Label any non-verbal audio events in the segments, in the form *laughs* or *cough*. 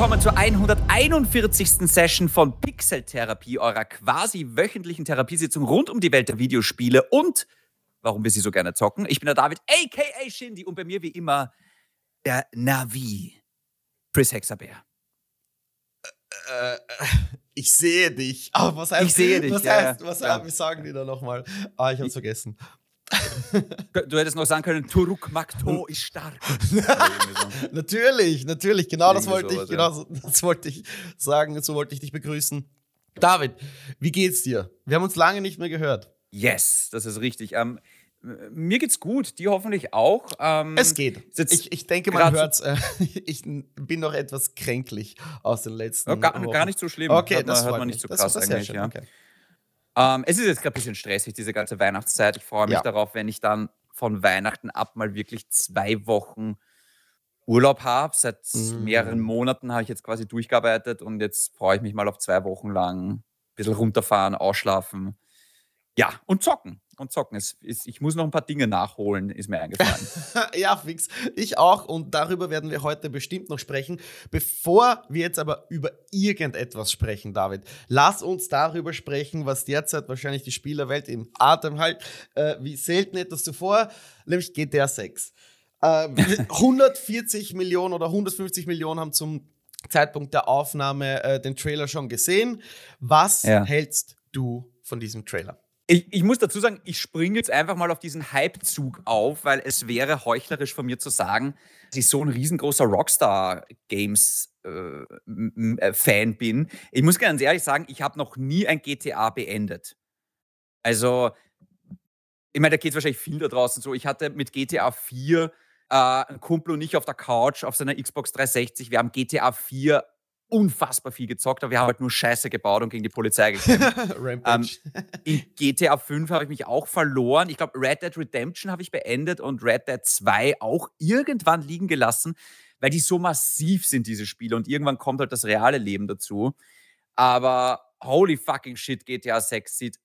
willkommen zur 141. Session von Pixel-Therapie, eurer quasi wöchentlichen Therapiesitzung rund um die Welt der Videospiele und warum wir sie so gerne zocken. Ich bin der David, a.k.a. Shindy und bei mir wie immer der Navi, Chris Hexabeer. Äh, ich sehe dich. Oh, was heißt, ich sehe dich. Was ja, heißt, was ja. heißt, sagen die da nochmal? Ah, ich hab's vergessen. Du hättest noch sagen können, Turuk Makto ist stark. *laughs* natürlich, natürlich. Genau das wollte sowas, ich, genau das wollte ich sagen. So wollte ich dich begrüßen. David, wie geht's dir? Wir haben uns lange nicht mehr gehört. Yes, das ist richtig. Ähm, mir geht's gut, die hoffentlich auch. Ähm, es geht. Ich, ich, denke, man hört's. Äh, *laughs* ich bin noch etwas kränklich aus den letzten. Ja, gar, gar, nicht so schlimm. Okay, hört das man, hört man nicht so krass das eigentlich. Ja. Okay. Ähm, es ist jetzt gerade ein bisschen stressig, diese ganze Weihnachtszeit. Ich freue mich ja. darauf, wenn ich dann von Weihnachten ab mal wirklich zwei Wochen Urlaub habe. Seit mm. mehreren Monaten habe ich jetzt quasi durchgearbeitet und jetzt freue ich mich mal auf zwei Wochen lang ein bisschen runterfahren, ausschlafen. Ja, und zocken und zocken. Es, es, ich muss noch ein paar Dinge nachholen, ist mir eingefallen. *laughs* ja, fix. Ich auch. Und darüber werden wir heute bestimmt noch sprechen. Bevor wir jetzt aber über irgendetwas sprechen, David, lass uns darüber sprechen, was derzeit wahrscheinlich die Spielerwelt im Atem hält, äh, wie selten etwas zuvor, nämlich GTA 6. Äh, 140 Millionen oder 150 Millionen haben zum Zeitpunkt der Aufnahme äh, den Trailer schon gesehen. Was ja. hältst du von diesem Trailer? Ich, ich, muss dazu sagen, ich springe jetzt einfach mal auf diesen Hype-Zug auf, weil es wäre heuchlerisch von mir zu sagen, dass ich so ein riesengroßer Rockstar-Games-Fan äh, äh bin. Ich muss ganz ehrlich sagen, ich habe noch nie ein GTA beendet. Also, ich meine, da geht es wahrscheinlich viel da draußen so. Ich hatte mit GTA 4 äh, einen Kumpel und ich auf der Couch auf seiner Xbox 360. Wir haben GTA 4 unfassbar viel gezockt, aber wir haben halt nur Scheiße gebaut und gegen die Polizei gekämpft. *laughs* ähm, in GTA 5 habe ich mich auch verloren. Ich glaube, Red Dead Redemption habe ich beendet und Red Dead 2 auch irgendwann liegen gelassen, weil die so massiv sind, diese Spiele. Und irgendwann kommt halt das reale Leben dazu. Aber holy fucking shit, GTA 6 sieht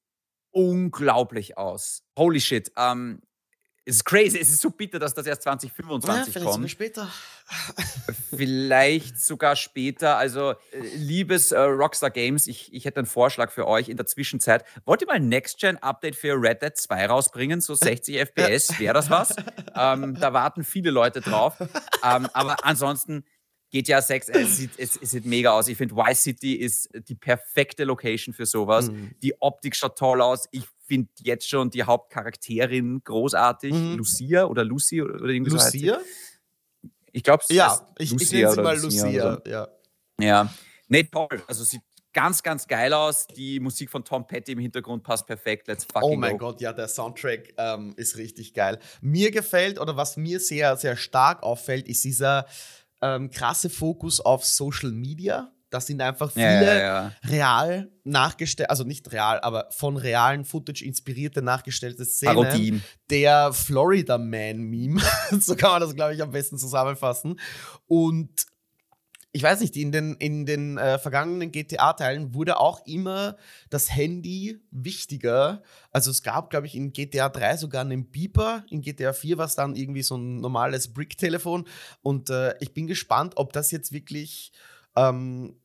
unglaublich aus. Holy shit. Ähm, es ist crazy, es ist so bitter, dass das erst 2025 ja, vielleicht kommt. später. vielleicht sogar später. Also, äh, liebes äh, Rockstar Games, ich, ich hätte einen Vorschlag für euch in der Zwischenzeit. Wollt ihr mal ein Next-Gen-Update für Red Dead 2 rausbringen? So 60 FPS, wäre das was? ähm, da warten viele Leute drauf. Ähm, aber ansonsten, GTA 6, es sieht, es, es sieht mega aus. Ich finde, Y City ist die perfekte Location für sowas. Mhm. Die Optik schaut toll aus. Ich finde jetzt schon die Hauptcharakterin großartig. Mhm. Lucia oder Lucy oder irgendwie Lucia? So ich glaube, es ja, ich, ich nenne sie mal Lucia. Lucia so. Ja. ja. Nee, toll. Also sieht ganz, ganz geil aus. Die Musik von Tom Petty im Hintergrund passt perfekt. Let's fucking Oh mein go. Gott, ja, der Soundtrack ähm, ist richtig geil. Mir gefällt oder was mir sehr, sehr stark auffällt, ist dieser ähm, krasse Fokus auf Social Media. Das sind einfach viele ja, real nachgestellt, also nicht real, aber von realen Footage inspirierte nachgestellte Szenen. Parodien. Der Florida Man Meme, *laughs* so kann man das, glaube ich, am besten zusammenfassen. Und ich weiß nicht, in den, in den äh, vergangenen GTA-Teilen wurde auch immer das Handy wichtiger. Also es gab, glaube ich, in GTA 3 sogar einen Beeper, in GTA 4 war es dann irgendwie so ein normales Brick-Telefon. Und äh, ich bin gespannt, ob das jetzt wirklich ähm,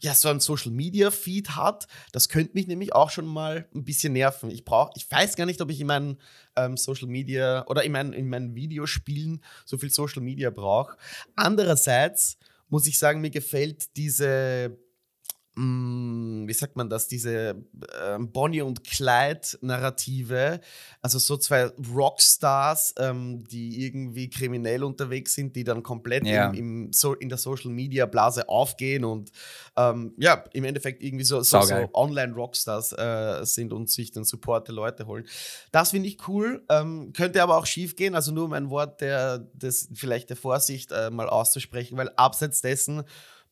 ja, so ein Social Media Feed hat, das könnte mich nämlich auch schon mal ein bisschen nerven. Ich brauche, ich weiß gar nicht, ob ich in meinen ähm, Social Media oder in meinen, in meinen Videospielen so viel Social Media brauche. Andererseits muss ich sagen, mir gefällt diese wie sagt man das, diese äh, Bonnie und Clyde-Narrative, also so zwei Rockstars, ähm, die irgendwie kriminell unterwegs sind, die dann komplett ja. im, im so in der Social-Media-Blase aufgehen und ähm, ja, im Endeffekt irgendwie so, so, so Online-Rockstars äh, sind und sich dann Support der Leute holen. Das finde ich cool, ähm, könnte aber auch schief gehen, also nur um ein Wort der, des, vielleicht der Vorsicht äh, mal auszusprechen, weil abseits dessen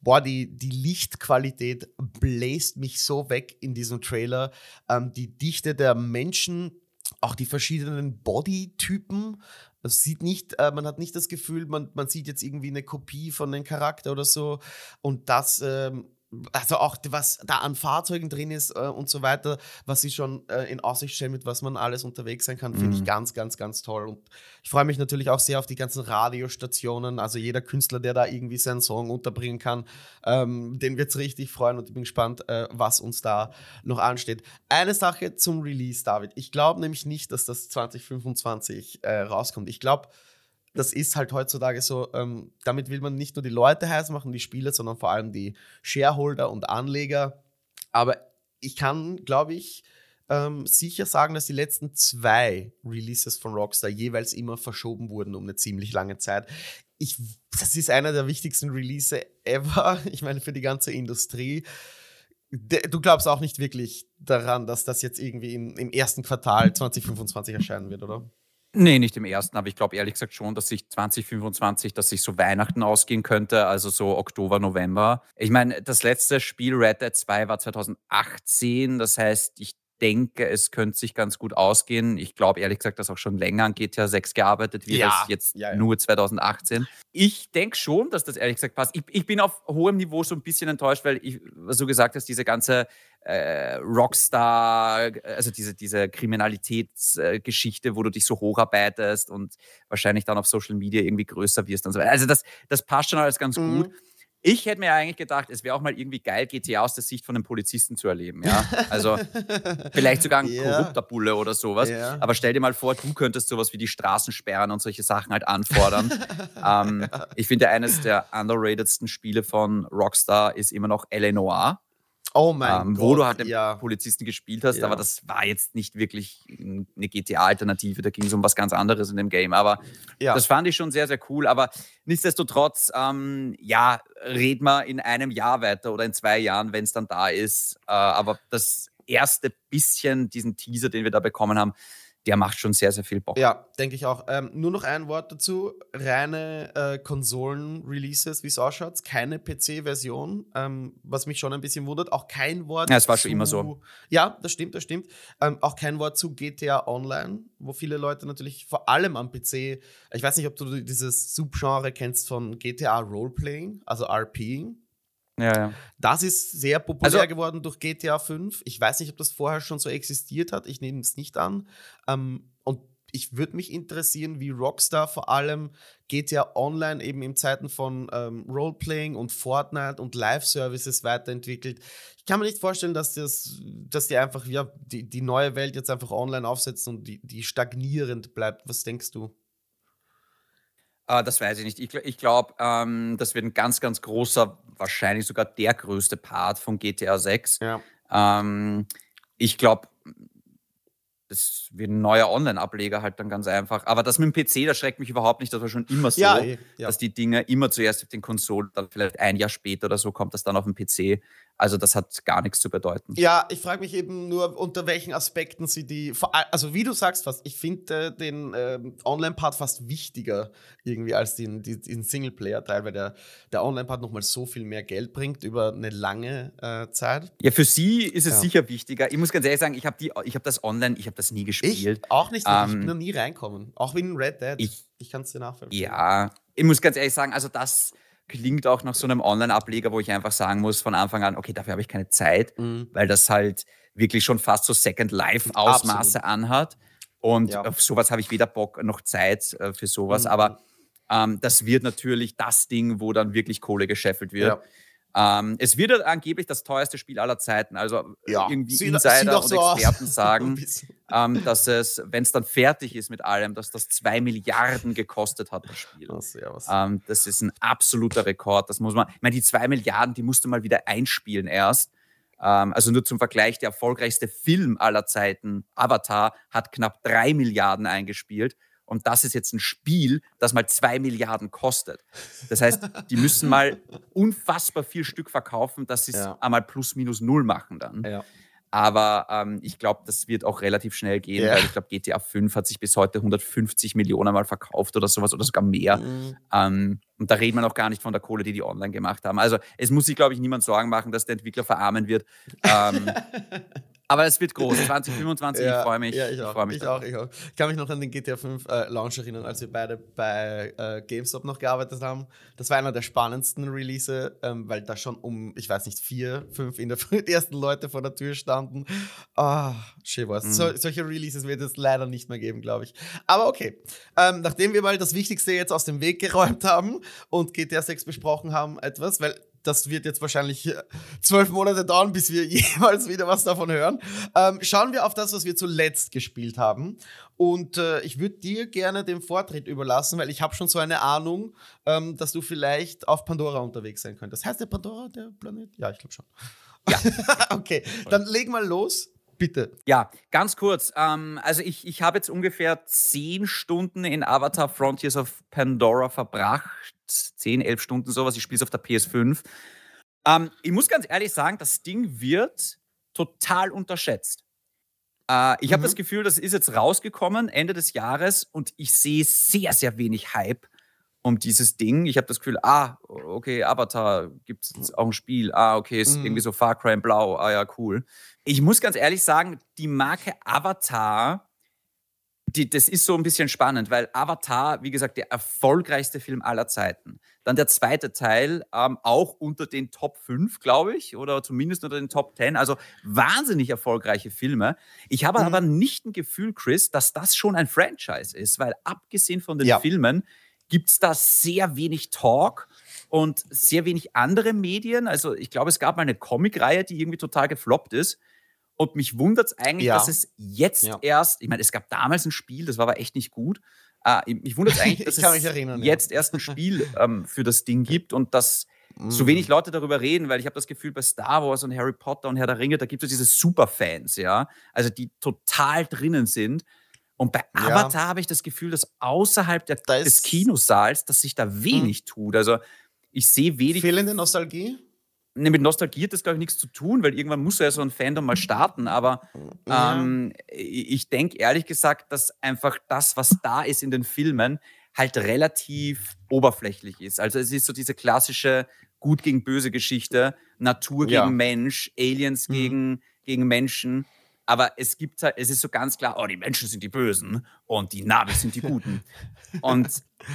boah, die, die Lichtqualität bläst mich so weg in diesem Trailer. Ähm, die Dichte der Menschen, auch die verschiedenen Bodytypen. Es sieht nicht, äh, man hat nicht das Gefühl, man, man sieht jetzt irgendwie eine Kopie von einem Charakter oder so. Und das ähm, also auch was da an Fahrzeugen drin ist äh, und so weiter, was sie schon äh, in Aussicht stellen, mit was man alles unterwegs sein kann, finde mhm. ich ganz, ganz, ganz toll. Und ich freue mich natürlich auch sehr auf die ganzen Radiostationen. Also jeder Künstler, der da irgendwie seinen Song unterbringen kann, ähm, den wird es richtig freuen und ich bin gespannt, äh, was uns da noch ansteht. Eine Sache zum Release, David. Ich glaube nämlich nicht, dass das 2025 äh, rauskommt. Ich glaube, das ist halt heutzutage so, ähm, damit will man nicht nur die Leute heiß machen, die Spieler, sondern vor allem die Shareholder und Anleger. Aber ich kann, glaube ich, ähm, sicher sagen, dass die letzten zwei Releases von Rockstar jeweils immer verschoben wurden um eine ziemlich lange Zeit. Ich, das ist einer der wichtigsten Releases ever, *laughs* ich meine, für die ganze Industrie. Du glaubst auch nicht wirklich daran, dass das jetzt irgendwie im, im ersten Quartal *laughs* 2025 erscheinen wird, oder? Nee, nicht im ersten, aber ich glaube ehrlich gesagt schon, dass sich 2025, dass sich so Weihnachten ausgehen könnte, also so Oktober, November. Ich meine, das letzte Spiel Red Dead 2 war 2018, das heißt, ich denke, es könnte sich ganz gut ausgehen. Ich glaube ehrlich gesagt, dass auch schon länger an GTA 6 gearbeitet wird, ja. jetzt ja, ja. nur 2018. Ich denke schon, dass das ehrlich gesagt passt. Ich, ich, bin auf hohem Niveau so ein bisschen enttäuscht, weil ich, was du gesagt hast, diese ganze äh, Rockstar, also diese, diese Kriminalitätsgeschichte, wo du dich so hocharbeitest und wahrscheinlich dann auf Social Media irgendwie größer wirst und so weiter. Also das, das passt schon alles ganz mhm. gut. Ich hätte mir eigentlich gedacht, es wäre auch mal irgendwie geil, GTA aus der Sicht von einem Polizisten zu erleben. Ja? Also *laughs* vielleicht sogar ein yeah. korrupter Bulle oder sowas. Yeah. Aber stell dir mal vor, du könntest sowas wie die Straßensperren und solche Sachen halt anfordern. *laughs* ähm, ich finde, eines der underratedsten Spiele von Rockstar ist immer noch L.A. Noir. Oh mein ähm, Gott. Wo du halt den ja. Polizisten gespielt hast, ja. aber das war jetzt nicht wirklich eine GTA-Alternative, da ging es um was ganz anderes in dem Game. Aber ja. das fand ich schon sehr, sehr cool. Aber nichtsdestotrotz, ähm, ja, red mal in einem Jahr weiter oder in zwei Jahren, wenn es dann da ist. Äh, aber das erste bisschen, diesen Teaser, den wir da bekommen haben, der macht schon sehr, sehr viel Bock. Ja, denke ich auch. Ähm, nur noch ein Wort dazu: reine äh, Konsolen-Releases, wie es ausschaut, keine PC-Version, ähm, was mich schon ein bisschen wundert. Auch kein Wort. Ja, es war zu, schon immer so. Ja, das stimmt, das stimmt. Ähm, auch kein Wort zu GTA Online, wo viele Leute natürlich vor allem am PC, ich weiß nicht, ob du dieses Subgenre kennst von GTA Roleplaying, also RPing. Ja, ja. Das ist sehr populär also, geworden durch GTA 5. Ich weiß nicht, ob das vorher schon so existiert hat. Ich nehme es nicht an. Ähm, und ich würde mich interessieren, wie Rockstar vor allem GTA Online eben in Zeiten von ähm, Roleplaying und Fortnite und Live-Services weiterentwickelt. Ich kann mir nicht vorstellen, dass, das, dass die einfach ja, die, die neue Welt jetzt einfach online aufsetzen und die, die stagnierend bleibt. Was denkst du? Uh, das weiß ich nicht. Ich, ich glaube, ähm, das wird ein ganz, ganz großer, wahrscheinlich sogar der größte Part von GTA 6. Ja. Ähm, ich glaube, das wird ein neuer Online-Ableger halt dann ganz einfach. Aber das mit dem PC, das schreckt mich überhaupt nicht. Das war schon immer so, ja, ja. dass die Dinge immer zuerst auf den Konsolen, dann vielleicht ein Jahr später oder so kommt das dann auf den PC. Also das hat gar nichts zu bedeuten. Ja, ich frage mich eben nur, unter welchen Aspekten sie die, also wie du sagst fast, ich finde äh, den äh, Online-Part fast wichtiger irgendwie als den, den Singleplayer-Teil, weil der, der Online-Part nochmal so viel mehr Geld bringt über eine lange äh, Zeit. Ja, für sie ist es ja. sicher wichtiger. Ich muss ganz ehrlich sagen, ich habe hab das Online, ich habe das nie gespielt. Ich auch nicht, ähm, ich bin noch nie reinkommen. Auch wie in Red Dead. Ich, ich kann es dir nachvollziehen. Ja, ich muss ganz ehrlich sagen, also das klingt auch nach so einem Online-Ableger, wo ich einfach sagen muss von Anfang an, okay, dafür habe ich keine Zeit, mhm. weil das halt wirklich schon fast so Second Life-Ausmaße anhat. Und ja. auf sowas habe ich weder Bock noch Zeit äh, für sowas. Mhm. Aber ähm, das wird natürlich das Ding, wo dann wirklich Kohle gescheffelt wird. Ja. Ähm, es wird angeblich das teuerste Spiel aller Zeiten. Also äh, ja. irgendwie sie, Insider und so Experten aus. *laughs* sagen, ähm, dass es, wenn es dann fertig ist mit allem, dass das zwei Milliarden gekostet hat, das Spiel. Das, ja, ähm, das ist ein absoluter Rekord. Das muss man, ich meine, die zwei Milliarden, die musst du mal wieder einspielen erst. Ähm, also nur zum Vergleich, der erfolgreichste Film aller Zeiten, Avatar, hat knapp drei Milliarden eingespielt. Und das ist jetzt ein Spiel, das mal zwei Milliarden kostet. Das heißt, die müssen mal unfassbar viel Stück verkaufen, dass sie es ja. einmal plus minus null machen dann. Ja. Aber ähm, ich glaube, das wird auch relativ schnell gehen, ja. weil ich glaube, GTA 5 hat sich bis heute 150 Millionen mal verkauft oder sowas oder sogar mehr. Mhm. Ähm, und da reden wir noch gar nicht von der Kohle, die die online gemacht haben. Also es muss sich, glaube ich, niemand Sorgen machen, dass der Entwickler verarmen wird. Ähm, *laughs* Aber es wird groß. *laughs* 2025, ja, ich freue mich. Ja, ich auch. Ich, freu mich ich auch, ich auch. Ich kann mich noch an den GTA 5 äh, Launch erinnern, als wir beide bei äh, GameStop noch gearbeitet haben. Das war einer der spannendsten Release, ähm, weil da schon um, ich weiß nicht, vier, fünf in der Früh *laughs* die ersten Leute vor der Tür standen. Ah, oh, schön was. Mhm. So, solche Releases wird es leider nicht mehr geben, glaube ich. Aber okay. Ähm, nachdem wir mal das Wichtigste jetzt aus dem Weg geräumt haben und GTA 6 besprochen haben, etwas, weil das wird jetzt wahrscheinlich *laughs* zwölf Monate dauern, bis wir *laughs* jemals wieder was davon hören. Ähm, schauen wir auf das, was wir zuletzt gespielt haben. Und äh, ich würde dir gerne den Vortritt überlassen, weil ich habe schon so eine Ahnung, ähm, dass du vielleicht auf Pandora unterwegs sein könntest. Heißt der Pandora der Planet? Ja, ich glaube schon. Ja. *laughs* okay, dann leg mal los. Bitte. Ja, ganz kurz. Ähm, also ich, ich habe jetzt ungefähr zehn Stunden in Avatar Frontiers of Pandora verbracht 10, 11 Stunden sowas. Ich spiele es auf der PS5. Ähm, ich muss ganz ehrlich sagen, das Ding wird total unterschätzt. Äh, ich mhm. habe das Gefühl, das ist jetzt rausgekommen Ende des Jahres und ich sehe sehr, sehr wenig Hype um dieses Ding. Ich habe das Gefühl, ah, okay, Avatar gibt es auch ein Spiel. Ah, okay, ist mhm. irgendwie so Far Cry in Blau. Ah ja, cool. Ich muss ganz ehrlich sagen, die Marke Avatar die, das ist so ein bisschen spannend, weil Avatar, wie gesagt, der erfolgreichste Film aller Zeiten. Dann der zweite Teil, ähm, auch unter den Top 5, glaube ich, oder zumindest unter den Top 10. Also wahnsinnig erfolgreiche Filme. Ich habe mhm. aber nicht ein Gefühl, Chris, dass das schon ein Franchise ist, weil abgesehen von den ja. Filmen gibt es da sehr wenig Talk und sehr wenig andere Medien. Also ich glaube, es gab mal eine Comicreihe, die irgendwie total gefloppt ist. Und mich wundert es eigentlich, ja. dass es jetzt ja. erst, ich meine, es gab damals ein Spiel, das war aber echt nicht gut. Äh, mich wundert *laughs* es eigentlich, dass es erinnern, jetzt ja. erst ein Spiel ähm, für das Ding gibt und dass mm. so wenig Leute darüber reden, weil ich habe das Gefühl, bei Star Wars und Harry Potter und Herr der Ringe, da gibt es diese Superfans, ja, also die total drinnen sind. Und bei Avatar habe ich das Gefühl, dass außerhalb der, des Kinosaals, dass sich da wenig mm. tut. Also ich sehe wenig. Fehlende Nostalgie? Ne, mit Nostalgie hat das, glaube ich, nichts zu tun, weil irgendwann muss ja so ein Fandom mal starten. Aber ähm, ich denke ehrlich gesagt, dass einfach das, was da ist in den Filmen, halt relativ oberflächlich ist. Also es ist so diese klassische Gut gegen böse Geschichte, Natur ja. gegen Mensch, Aliens mhm. gegen, gegen Menschen. Aber es gibt halt, es ist so ganz klar, oh, die Menschen sind die Bösen und die Navis sind die Guten. *laughs* und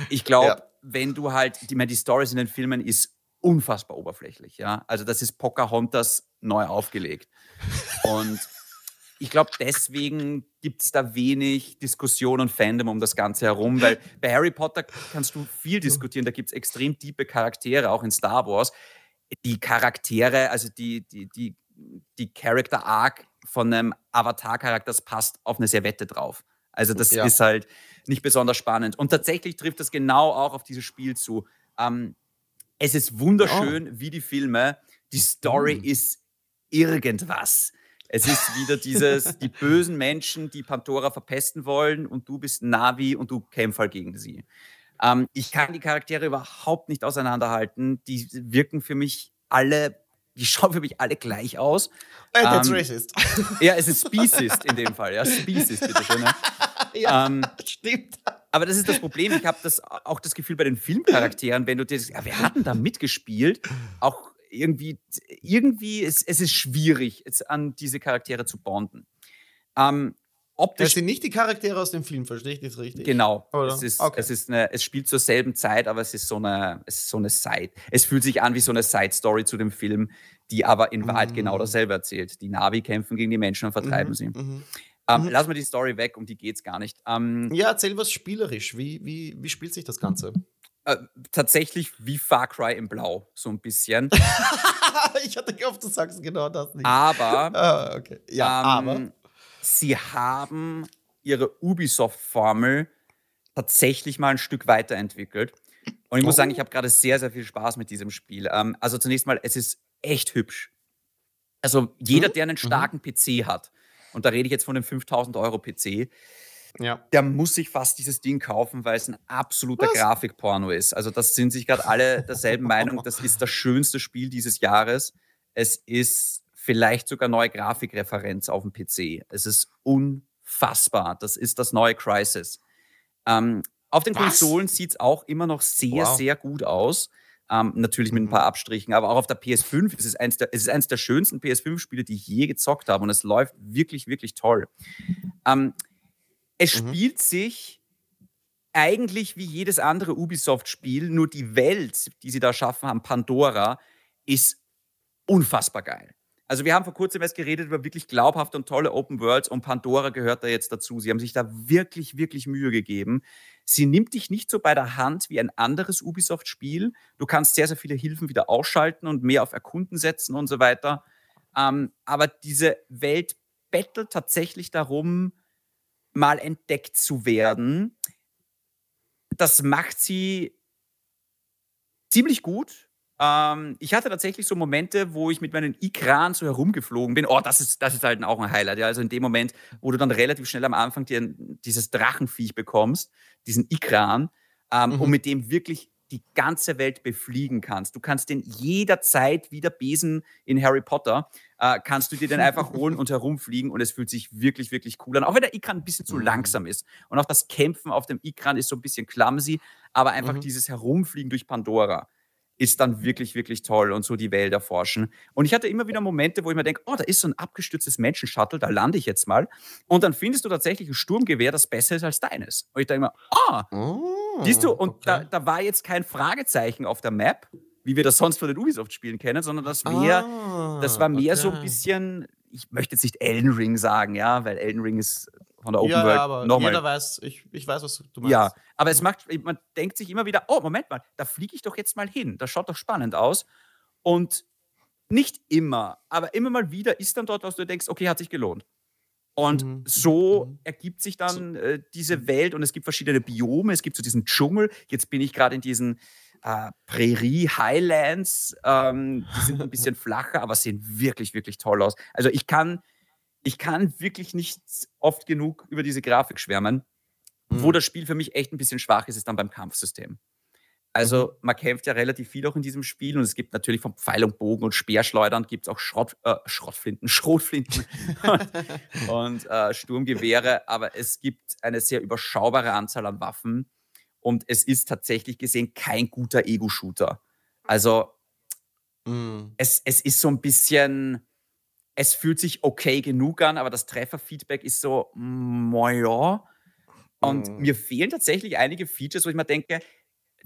ich glaube, ja. wenn du halt, die, die Stories in den Filmen ist unfassbar oberflächlich. Ja? Also das ist Pocahontas neu aufgelegt. Und *laughs* ich glaube, deswegen gibt es da wenig Diskussion und Fandom um das Ganze herum, weil bei Harry Potter kannst du viel diskutieren, da gibt es extrem tiefe Charaktere, auch in Star Wars. Die Charaktere, also die, die, die, die Character Arc von einem Avatar-Charakter, das passt auf eine Servette drauf. Also das ja. ist halt nicht besonders spannend. Und tatsächlich trifft das genau auch auf dieses Spiel zu. Ähm, es ist wunderschön, oh. wie die Filme. Die Story mm. ist irgendwas. Es ist wieder dieses, *laughs* die bösen Menschen, die Pandora verpesten wollen und du bist Navi und du kämpfst halt gegen sie. Ähm, ich kann die Charaktere überhaupt nicht auseinanderhalten. Die wirken für mich alle, die schauen für mich alle gleich aus. Hey, that's ähm, racist. Ja, es ist Speciest in dem Fall. Ja, Speciest, bitteschön. Ne? *laughs* ja, ähm, stimmt. Aber das ist das Problem. Ich habe das auch das Gefühl bei den Filmcharakteren, wenn du dir, ja, wir hatten da mitgespielt, auch irgendwie, irgendwie, es, es ist schwierig, jetzt an diese Charaktere zu bonden. Ähm, optisch. Das sind nicht die Charaktere aus dem Film, verstehe ich das richtig? Genau. Es, ist, okay. es, ist eine, es spielt zur selben Zeit, aber es ist so eine, es ist so eine Side. Es fühlt sich an wie so eine Side-Story zu dem Film, die aber in Wahrheit genau mhm. genau dasselbe erzählt. Die Navi kämpfen gegen die Menschen und vertreiben mhm. sie. Mhm. Ähm, mhm. Lassen wir die Story weg, um die geht es gar nicht. Ähm, ja, erzähl was spielerisch. Wie, wie, wie spielt sich das Ganze? Äh, tatsächlich wie Far Cry in Blau, so ein bisschen. *laughs* ich hatte gehofft, du sagst genau das nicht. Aber, *laughs* ah, okay. ja, ähm, aber sie haben ihre Ubisoft-Formel tatsächlich mal ein Stück weiterentwickelt. Und ich muss oh. sagen, ich habe gerade sehr, sehr viel Spaß mit diesem Spiel. Ähm, also zunächst mal, es ist echt hübsch. Also jeder, mhm. der einen starken mhm. PC hat, und da rede ich jetzt von einem 5000 Euro PC, ja. der muss sich fast dieses Ding kaufen, weil es ein absoluter Was? Grafikporno ist. Also das sind sich gerade alle derselben *laughs* Meinung, das ist das schönste Spiel dieses Jahres. Es ist vielleicht sogar neue Grafikreferenz auf dem PC. Es ist unfassbar. Das ist das neue Crisis. Ähm, auf den Was? Konsolen sieht es auch immer noch sehr, wow. sehr gut aus. Ähm, natürlich mit ein paar mhm. Abstrichen, aber auch auf der PS5 ist es eins der, es ist eins der schönsten PS5-Spiele, die ich je gezockt habe und es läuft wirklich, wirklich toll. Ähm, es mhm. spielt sich eigentlich wie jedes andere Ubisoft-Spiel, nur die Welt, die sie da schaffen haben, Pandora, ist unfassbar geil. Also wir haben vor kurzem erst geredet über wirklich glaubhafte und tolle Open Worlds und Pandora gehört da jetzt dazu. Sie haben sich da wirklich, wirklich Mühe gegeben. Sie nimmt dich nicht so bei der Hand wie ein anderes Ubisoft-Spiel. Du kannst sehr, sehr viele Hilfen wieder ausschalten und mehr auf Erkunden setzen und so weiter. Ähm, aber diese Welt bettelt tatsächlich darum, mal entdeckt zu werden. Das macht sie ziemlich gut. Ähm, ich hatte tatsächlich so Momente, wo ich mit meinen Ikran so herumgeflogen bin. Oh, das ist, das ist halt auch ein Highlight. Ja. Also in dem Moment, wo du dann relativ schnell am Anfang dir dieses Drachenviech bekommst, diesen Ikran, ähm, mhm. und mit dem wirklich die ganze Welt befliegen kannst. Du kannst den jederzeit wie der Besen in Harry Potter, äh, kannst du dir den einfach holen und herumfliegen und es fühlt sich wirklich, wirklich cool an. Auch wenn der Ikran ein bisschen zu mhm. langsam ist. Und auch das Kämpfen auf dem Ikran ist so ein bisschen clumsy, aber einfach mhm. dieses Herumfliegen durch Pandora ist dann wirklich, wirklich toll und so die Welt erforschen. Und ich hatte immer wieder Momente, wo ich mir denke, oh, da ist so ein abgestürztes Menschenshuttle, da lande ich jetzt mal. Und dann findest du tatsächlich ein Sturmgewehr, das besser ist als deines. Und ich denke mir, ah, oh, siehst du, und okay. da, da war jetzt kein Fragezeichen auf der Map, wie wir das sonst von den Ubisoft-Spielen kennen, sondern das, mehr, ah, das war mehr okay. so ein bisschen, ich möchte jetzt nicht Elden Ring sagen, ja, weil Elden Ring ist von der Open ja, World aber nochmal. Jeder weiß, ich, ich weiß, was du meinst. Ja, aber es macht, man denkt sich immer wieder, oh, Moment mal, da fliege ich doch jetzt mal hin. Das schaut doch spannend aus. Und nicht immer, aber immer mal wieder ist dann dort, was du denkst, okay, hat sich gelohnt. Und mhm. so mhm. ergibt sich dann äh, diese. Welt und es gibt verschiedene Biome. Es gibt so diesen Dschungel. Jetzt bin ich gerade in diesen äh, Prärie Highlands. Ähm, die sind ein bisschen *laughs* flacher, aber sehen wirklich, wirklich toll aus. Also ich kann ich kann wirklich nicht oft genug über diese Grafik schwärmen. Mhm. Wo das Spiel für mich echt ein bisschen schwach ist, ist dann beim Kampfsystem. Also mhm. man kämpft ja relativ viel auch in diesem Spiel und es gibt natürlich von Pfeil und Bogen und Speerschleudern gibt es auch Schrott, äh, Schrottflinten, *laughs* Schrotflinten und, *laughs* und äh, Sturmgewehre, aber es gibt eine sehr überschaubare Anzahl an Waffen und es ist tatsächlich gesehen kein guter Ego-Shooter. Also mhm. es, es ist so ein bisschen, es fühlt sich okay genug an, aber das Trefferfeedback ist so, ja. Und mhm. mir fehlen tatsächlich einige Features, wo ich mir denke,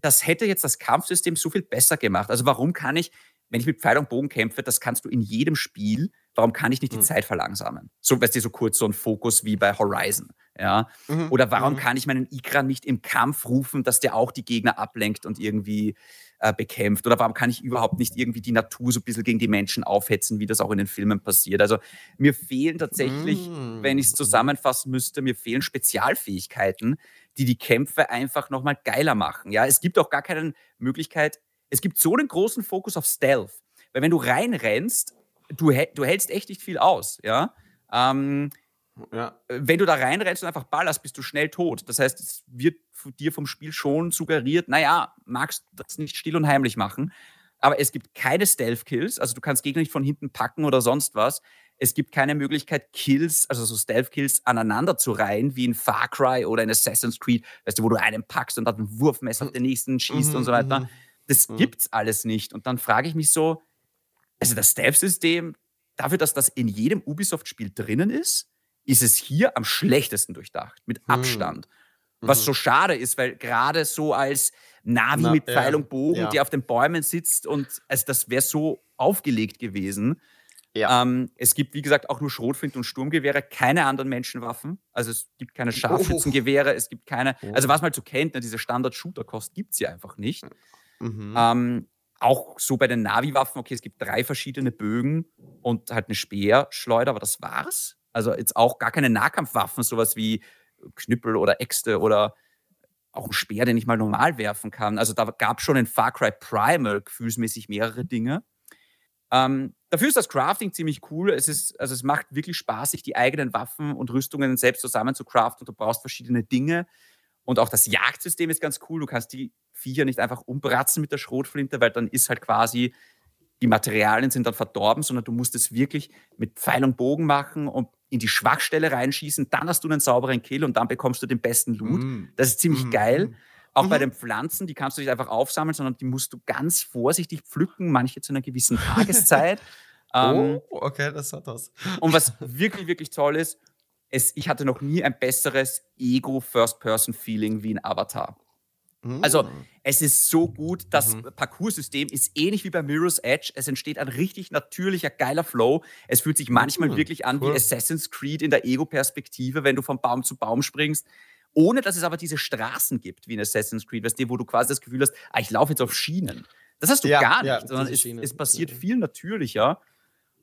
das hätte jetzt das Kampfsystem so viel besser gemacht. Also warum kann ich, wenn ich mit Pfeil und Bogen kämpfe, das kannst du in jedem Spiel, warum kann ich nicht die mhm. Zeit verlangsamen? So, weißt du, so kurz so ein Fokus wie bei Horizon. Ja? Mhm. Oder warum mhm. kann ich meinen Ikra nicht im Kampf rufen, dass der auch die Gegner ablenkt und irgendwie äh, bekämpft? Oder warum kann ich überhaupt nicht irgendwie die Natur so ein bisschen gegen die Menschen aufhetzen, wie das auch in den Filmen passiert? Also mir fehlen tatsächlich, mhm. wenn ich es zusammenfassen müsste, mir fehlen Spezialfähigkeiten, die die Kämpfe einfach nochmal geiler machen. Ja, es gibt auch gar keine Möglichkeit, es gibt so einen großen Fokus auf Stealth. Weil wenn du reinrennst, du, du hältst echt nicht viel aus, ja. Ähm, ja. Wenn du da reinrennst und einfach ballerst, bist du schnell tot. Das heißt, es wird dir vom Spiel schon suggeriert, naja, magst du das nicht still und heimlich machen. Aber es gibt keine Stealth-Kills, also du kannst Gegner nicht von hinten packen oder sonst was. Es gibt keine Möglichkeit, Kills, also so Stealth-Kills aneinander zu reihen, wie in Far Cry oder in Assassin's Creed, weißt du, wo du einen packst und dann ein Wurfmesser auf den nächsten schießt mhm, und so weiter. Mhm. Das mhm. gibt's alles nicht. Und dann frage ich mich so, also das Stealth-System, dafür, dass das in jedem Ubisoft-Spiel drinnen ist, ist es hier am schlechtesten durchdacht, mit hm. Abstand. Mhm. Was so schade ist, weil gerade so als Navi Na, mit Pfeil ja, und Bogen, ja. der auf den Bäumen sitzt und also das wäre so aufgelegt gewesen. Ja. Ähm, es gibt, wie gesagt, auch nur Schrotflinten und Sturmgewehre, keine anderen Menschenwaffen. Also es gibt keine Scharfschützengewehre, oh. es gibt keine, oh. also was man halt so kennt, ne, diese Standard-Shooter-Kost gibt es ja einfach nicht. Mhm. Ähm, auch so bei den Navi-Waffen, okay, es gibt drei verschiedene Bögen und halt eine Speerschleuder, aber das war's. Also jetzt auch gar keine Nahkampfwaffen, sowas wie Knüppel oder Äxte oder auch ein Speer, den ich mal normal werfen kann. Also da gab es schon in Far Cry Primal gefühlsmäßig mehrere Dinge. Ähm, dafür ist das Crafting ziemlich cool. Es, ist, also es macht wirklich Spaß, sich die eigenen Waffen und Rüstungen selbst zusammen zu craften. Du brauchst verschiedene Dinge. Und auch das Jagdsystem ist ganz cool. Du kannst die Viecher nicht einfach umbratzen mit der Schrotflinte, weil dann ist halt quasi die Materialien sind dann verdorben, sondern du musst es wirklich mit Pfeil und Bogen machen und in die Schwachstelle reinschießen. Dann hast du einen sauberen Kill und dann bekommst du den besten Loot. Mm. Das ist ziemlich mm. geil. Auch mhm. bei den Pflanzen, die kannst du nicht einfach aufsammeln, sondern die musst du ganz vorsichtig pflücken, manche zu einer gewissen Tageszeit. *laughs* ähm, oh, okay, das hat was. Und was wirklich, wirklich toll ist, es, ich hatte noch nie ein besseres Ego-First-Person-Feeling wie in Avatar. Also, mm. es ist so gut, das mhm. Parcoursystem ist ähnlich wie bei Mirror's Edge. Es entsteht ein richtig natürlicher, geiler Flow. Es fühlt sich manchmal mhm. wirklich an cool. wie Assassin's Creed in der Ego-Perspektive, wenn du von Baum zu Baum springst. Ohne dass es aber diese Straßen gibt wie in Assassin's Creed, weißt du, wo du quasi das Gefühl hast, ah, ich laufe jetzt auf Schienen. Das hast du ja, gar nicht, ja, sondern es, es, passiert mhm. viel natürlicher.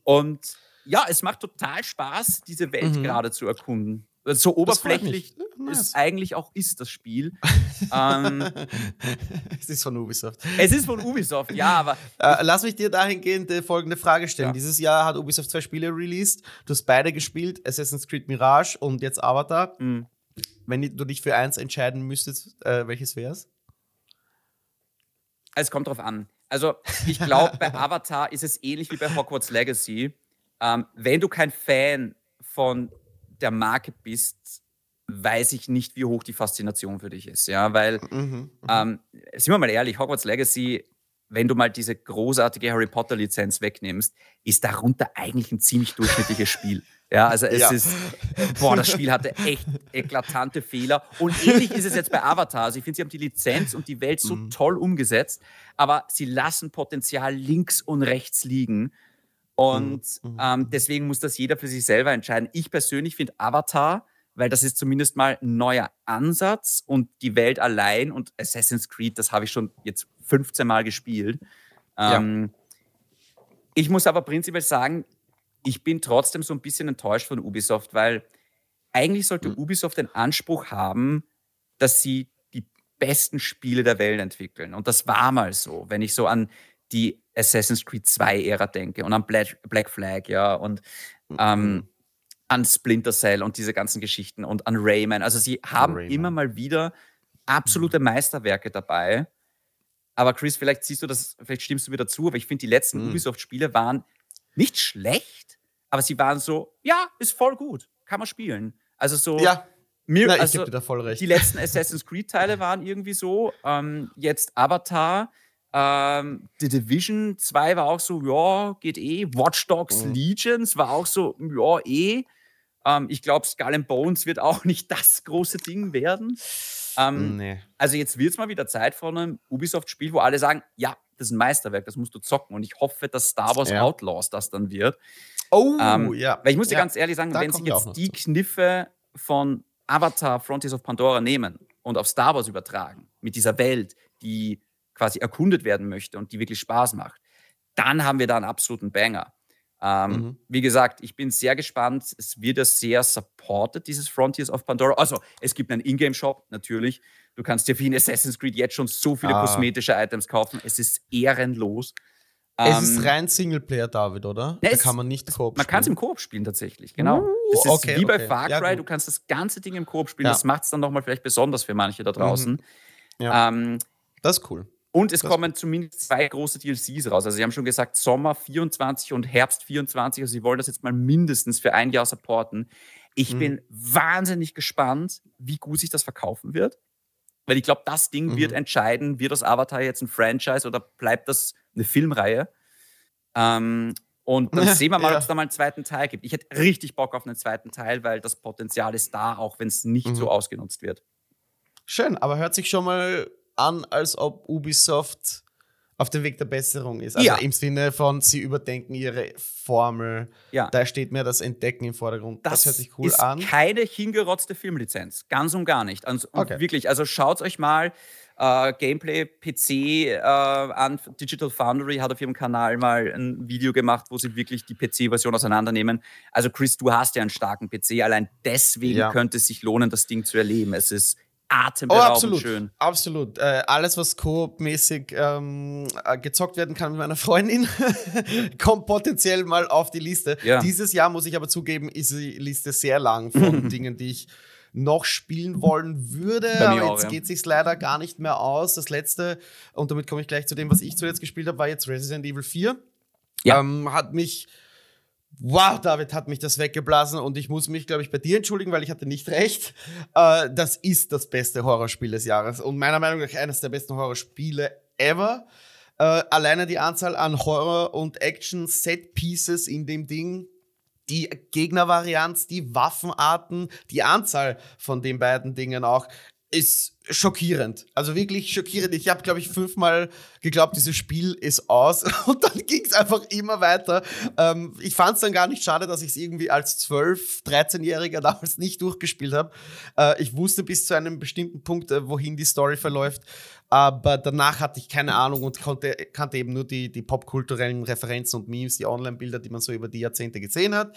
Und ja, es macht total Spaß, diese Welt mhm. gerade zu erkunden. So oberflächlich nice. es eigentlich auch ist, das Spiel. *laughs* ähm, es ist von Ubisoft. Es ist von Ubisoft, ja, aber. Äh, lass mich dir dahingehend äh, folgende Frage stellen. Ja. Dieses Jahr hat Ubisoft zwei Spiele released. Du hast beide gespielt: Assassin's Creed Mirage und jetzt Avatar. Mhm. Wenn du dich für eins entscheiden müsstest, äh, welches wäre es? Es kommt drauf an. Also, ich glaube, bei Avatar ist es ähnlich wie bei Hogwarts Legacy. Ähm, wenn du kein Fan von der Marke bist, weiß ich nicht, wie hoch die Faszination für dich ist. Ja, weil, mhm, mhm, ähm, sind wir mal ehrlich, Hogwarts Legacy, wenn du mal diese großartige Harry Potter Lizenz wegnimmst, ist darunter eigentlich ein ziemlich durchschnittliches Spiel. Ja, also es ja. ist, boah, das Spiel hatte echt eklatante Fehler. Und ähnlich ist es jetzt bei Avatar. Also ich finde, sie haben die Lizenz und die Welt so mhm. toll umgesetzt, aber sie lassen Potenzial links und rechts liegen. Und mhm. ähm, deswegen muss das jeder für sich selber entscheiden. Ich persönlich finde Avatar, weil das ist zumindest mal ein neuer Ansatz und die Welt allein und Assassin's Creed, das habe ich schon jetzt 15 Mal gespielt. Ähm, ja. Ich muss aber prinzipiell sagen, ich bin trotzdem so ein bisschen enttäuscht von Ubisoft, weil eigentlich sollte mhm. Ubisoft den Anspruch haben, dass sie die besten Spiele der Welt entwickeln. Und das war mal so. Wenn ich so an die Assassin's Creed 2-Ära denke und an Black Flag, ja, und ähm, mhm. an Splinter Cell und diese ganzen Geschichten und an Rayman. Also sie haben Rayman. immer mal wieder absolute mhm. Meisterwerke dabei. Aber Chris, vielleicht siehst du das, vielleicht stimmst du mir dazu, aber ich finde, die letzten mhm. Ubisoft-Spiele waren nicht schlecht, aber sie waren so, ja, ist voll gut, kann man spielen. Also so. Ja. Mir, Na, ich also, gebe dir da voll recht. Die letzten Assassin's Creed-Teile waren irgendwie so. Ähm, jetzt Avatar ähm, The Division 2 war auch so, ja, geht eh. Watch Dogs mhm. Legions war auch so, ja, eh. Ähm, ich glaube, Skull and Bones wird auch *laughs* nicht das große Ding werden. Ähm, nee. Also jetzt wird es mal wieder Zeit von einem Ubisoft-Spiel, wo alle sagen, ja, das ist ein Meisterwerk, das musst du zocken. Und ich hoffe, dass Star Wars ja. Outlaws das dann wird. Oh, ähm, ja. Weil ich muss dir ja. ganz ehrlich sagen, da wenn sie jetzt die Kniffe von Avatar Frontiers of Pandora nehmen und auf Star Wars übertragen, mit dieser Welt, die quasi erkundet werden möchte und die wirklich Spaß macht, dann haben wir da einen absoluten Banger. Ähm, mhm. Wie gesagt, ich bin sehr gespannt. Es wird ja sehr supported, dieses Frontiers of Pandora. Also, es gibt einen Ingame-Shop, natürlich. Du kannst dir wie in Assassin's Creed jetzt schon so viele ah. kosmetische Items kaufen. Es ist ehrenlos. Es ähm, ist rein Singleplayer, David, oder? Da kann man nicht Koop Man kann es im Koop spielen, tatsächlich, genau. Uh, das ist okay, wie bei okay. Far Cry, ja, du kannst das ganze Ding im Koop spielen. Ja. Das macht es dann nochmal vielleicht besonders für manche da draußen. Mhm. Ja. Ähm, das ist cool. Und es das kommen zumindest zwei große DLCs raus. Also sie haben schon gesagt, Sommer 24 und Herbst 24. Also sie wollen das jetzt mal mindestens für ein Jahr supporten. Ich mhm. bin wahnsinnig gespannt, wie gut sich das verkaufen wird. Weil ich glaube, das Ding mhm. wird entscheiden, wird das Avatar jetzt ein Franchise oder bleibt das eine Filmreihe? Ähm, und dann *laughs* sehen wir mal, ja. ob es da mal einen zweiten Teil gibt. Ich hätte richtig Bock auf einen zweiten Teil, weil das Potenzial ist da, auch wenn es nicht mhm. so ausgenutzt wird. Schön, aber hört sich schon mal an, als ob Ubisoft auf dem Weg der Besserung ist. Also ja. im Sinne von, sie überdenken ihre Formel. Ja. Da steht mir das Entdecken im Vordergrund. Das, das hört sich cool ist an. Keine hingerotzte Filmlizenz. Ganz und gar nicht. Also, okay. Wirklich, also schaut euch mal äh, Gameplay PC äh, an. Digital Foundry hat auf ihrem Kanal mal ein Video gemacht, wo sie wirklich die PC-Version auseinandernehmen. Also, Chris, du hast ja einen starken PC. Allein deswegen ja. könnte es sich lohnen, das Ding zu erleben. Es ist atemberaubend oh, absolut, schön. Absolut. Äh, alles, was Coop-mäßig ähm, äh, gezockt werden kann mit meiner Freundin, *laughs* kommt potenziell mal auf die Liste. Ja. Dieses Jahr, muss ich aber zugeben, ist die Liste sehr lang von *laughs* Dingen, die ich noch spielen wollen würde. Aber auch, jetzt ja. geht sich leider gar nicht mehr aus. Das letzte, und damit komme ich gleich zu dem, was ich zuletzt gespielt habe, war jetzt Resident Evil 4. Ja. Ähm, hat mich Wow, David hat mich das weggeblasen und ich muss mich, glaube ich, bei dir entschuldigen, weil ich hatte nicht recht. Äh, das ist das beste Horrorspiel des Jahres und meiner Meinung nach eines der besten Horrorspiele ever. Äh, alleine die Anzahl an Horror- und Action-Set-Pieces in dem Ding, die Gegnervarianz, die Waffenarten, die Anzahl von den beiden Dingen auch ist schockierend. Also wirklich schockierend. Ich habe, glaube ich, fünfmal geglaubt, dieses Spiel ist aus *laughs* und dann ging es einfach immer weiter. Ähm, ich fand es dann gar nicht schade, dass ich es irgendwie als 12-, 13-Jähriger damals nicht durchgespielt habe. Äh, ich wusste bis zu einem bestimmten Punkt, äh, wohin die Story verläuft, aber danach hatte ich keine Ahnung und konnte, kannte eben nur die, die popkulturellen Referenzen und Memes, die Online-Bilder, die man so über die Jahrzehnte gesehen hat.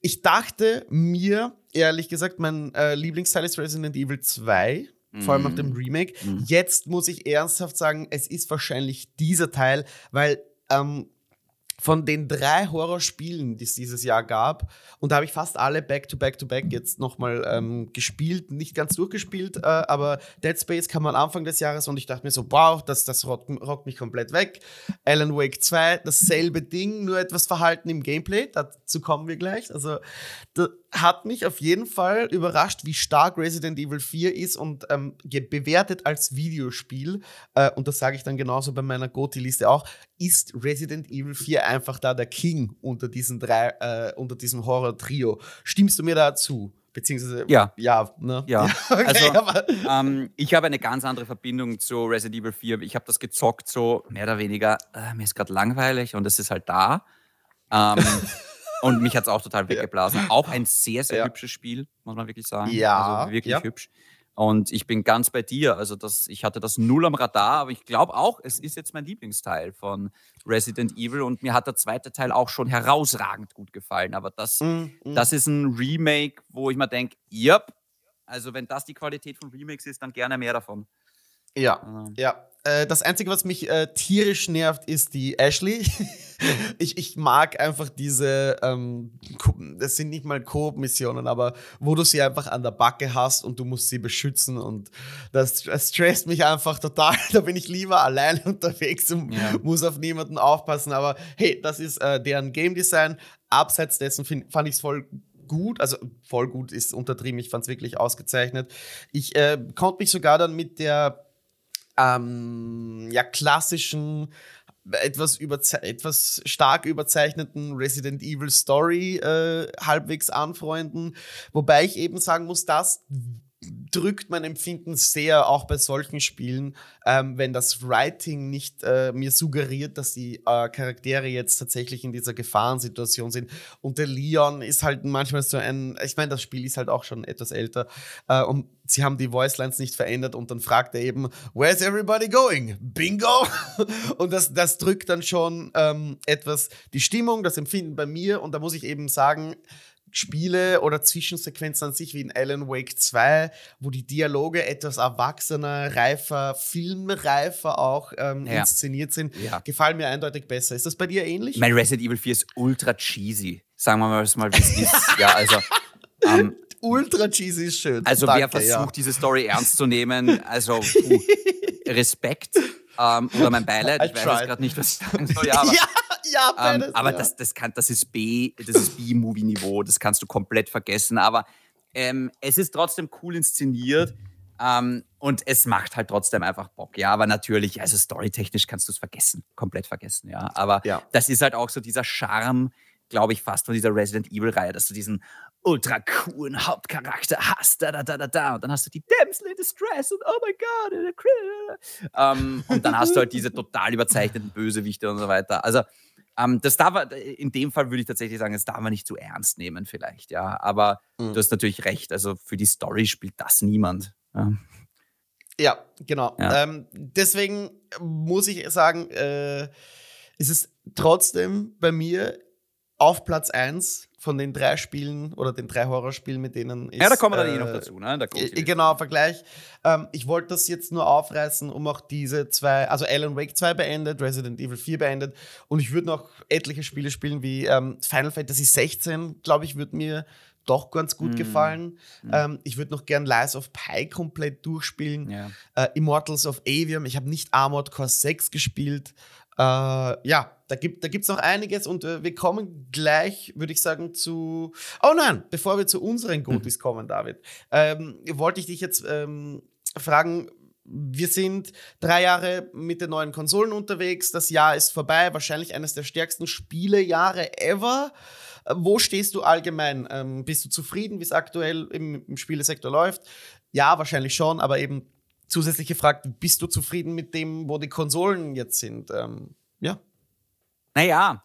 Ich dachte mir, ehrlich gesagt, mein äh, Lieblingsteil ist Resident Evil 2. Vor allem nach dem mhm. Remake. Mhm. Jetzt muss ich ernsthaft sagen, es ist wahrscheinlich dieser Teil, weil ähm, von den drei Horrorspielen, die es dieses Jahr gab, und da habe ich fast alle Back-to-Back-to-Back jetzt nochmal ähm, gespielt, nicht ganz durchgespielt, äh, aber Dead Space kam am Anfang des Jahres und ich dachte mir so, wow, das, das rockt, rockt mich komplett weg. Alan Wake 2, dasselbe Ding, nur etwas Verhalten im Gameplay, dazu kommen wir gleich. Also hat mich auf jeden Fall überrascht, wie stark Resident Evil 4 ist und ähm, bewertet als Videospiel, äh, und das sage ich dann genauso bei meiner GOTY-Liste auch, ist Resident Evil 4 einfach da der King unter diesen drei, äh, unter diesem Horror-Trio. Stimmst du mir dazu? Beziehungsweise, ja. Ja, ne? ja. *laughs* okay, also, ähm, ich habe eine ganz andere Verbindung zu Resident Evil 4. Ich habe das gezockt, so mehr oder weniger, äh, mir ist gerade langweilig und es ist halt da. Ähm, *laughs* und mich hat es auch total *laughs* weggeblasen. Ja. Auch ein sehr, sehr ja. hübsches Spiel, muss man wirklich sagen. Ja. Also wirklich hübsch. Und ich bin ganz bei dir. Also das, ich hatte das null am Radar, aber ich glaube auch, es ist jetzt mein Lieblingsteil von Resident Evil und mir hat der zweite Teil auch schon herausragend gut gefallen. Aber das, mm, mm. das ist ein Remake, wo ich mir denke, yep, also wenn das die Qualität von Remakes ist, dann gerne mehr davon. Ja, ähm. ja. Äh, das Einzige, was mich äh, tierisch nervt, ist die Ashley. *laughs* ich, ich mag einfach diese, ähm, das sind nicht mal Koop-Missionen, aber wo du sie einfach an der Backe hast und du musst sie beschützen und das, das stresst mich einfach total. *laughs* da bin ich lieber alleine *laughs* unterwegs und ja. muss auf niemanden aufpassen. Aber hey, das ist äh, deren Game Design. Abseits dessen find, fand ich es voll gut, also voll gut ist untertrieben, ich fand es wirklich ausgezeichnet. Ich äh, konnte mich sogar dann mit der ähm, ja, klassischen, etwas, etwas stark überzeichneten Resident Evil Story äh, halbwegs anfreunden. Wobei ich eben sagen muss, das drückt mein Empfinden sehr, auch bei solchen Spielen, ähm, wenn das Writing nicht äh, mir suggeriert, dass die äh, Charaktere jetzt tatsächlich in dieser Gefahrensituation sind. Und der Leon ist halt manchmal so ein, ich meine, das Spiel ist halt auch schon etwas älter äh, und sie haben die Voicelines nicht verändert und dann fragt er eben, Where's everybody going? Bingo! *laughs* und das, das drückt dann schon ähm, etwas die Stimmung, das Empfinden bei mir und da muss ich eben sagen, Spiele oder Zwischensequenzen an sich wie in Alan Wake 2, wo die Dialoge etwas erwachsener, reifer, filmreifer auch ähm, ja. inszeniert sind, ja. gefallen mir eindeutig besser. Ist das bei dir ähnlich? Mein Resident Evil 4 ist ultra cheesy. Sagen wir mal, wie es ist. ja, also. *laughs* Ähm, ultra cheesy ist schön. Also Danke, wer versucht, ja. diese Story ernst zu nehmen, also uh, *laughs* Respekt ähm, oder mein Beileid. Ich weiß gerade nicht, was ich sagen soll. *laughs* Ja, aber, ja, ja, ähm, beides, aber ja. Das, das, kann, das ist B, das ist B-Movie-Niveau, das kannst du komplett vergessen. Aber ähm, es ist trotzdem cool inszeniert. Ähm, und es macht halt trotzdem einfach Bock. Ja, aber natürlich, also storytechnisch kannst du es vergessen, komplett vergessen. Ja, aber ja. das ist halt auch so dieser Charme, glaube ich, fast von dieser Resident Evil-Reihe, dass du diesen ultra coolen Hauptcharakter hast, da, da, da, da, da. Und dann hast du die Damsel in Distress und oh my God. Ähm, und dann hast du halt diese *laughs* total überzeichneten Bösewichte und so weiter. Also, ähm, das darf in dem Fall würde ich tatsächlich sagen, das darf man nicht zu ernst nehmen, vielleicht, ja. Aber mhm. du hast natürlich recht. Also für die Story spielt das niemand. Ja. Ja, genau. Ja. Ähm, deswegen muss ich sagen, äh, ist es trotzdem bei mir auf Platz 1 von den drei Spielen oder den drei Horrorspielen, mit denen ist, Ja, da kommen wir dann äh, eh noch dazu, ne? Äh, genau, Vergleich. Ähm, ich wollte das jetzt nur aufreißen, um auch diese zwei, also Alan Wake 2 beendet, Resident Evil 4 beendet und ich würde noch etliche Spiele spielen wie ähm, Final Fantasy 16, glaube ich, würde mir doch ganz gut mm. gefallen. Mm. Ähm, ich würde noch gern Lies of Pi komplett durchspielen. Ja. Äh, Immortals of Avium. Ich habe nicht Armored Core 6 gespielt. Äh, ja, da gibt es da noch einiges und äh, wir kommen gleich, würde ich sagen, zu. Oh nein, bevor wir zu unseren mhm. kommen, David, ähm, wollte ich dich jetzt ähm, fragen. Wir sind drei Jahre mit den neuen Konsolen unterwegs. Das Jahr ist vorbei. Wahrscheinlich eines der stärksten Spielejahre ever. Äh, wo stehst du allgemein? Ähm, bist du zufrieden, wie es aktuell im, im Spielesektor läuft? Ja, wahrscheinlich schon, aber eben zusätzlich gefragt, bist du zufrieden mit dem, wo die Konsolen jetzt sind? Ähm, ja. Naja,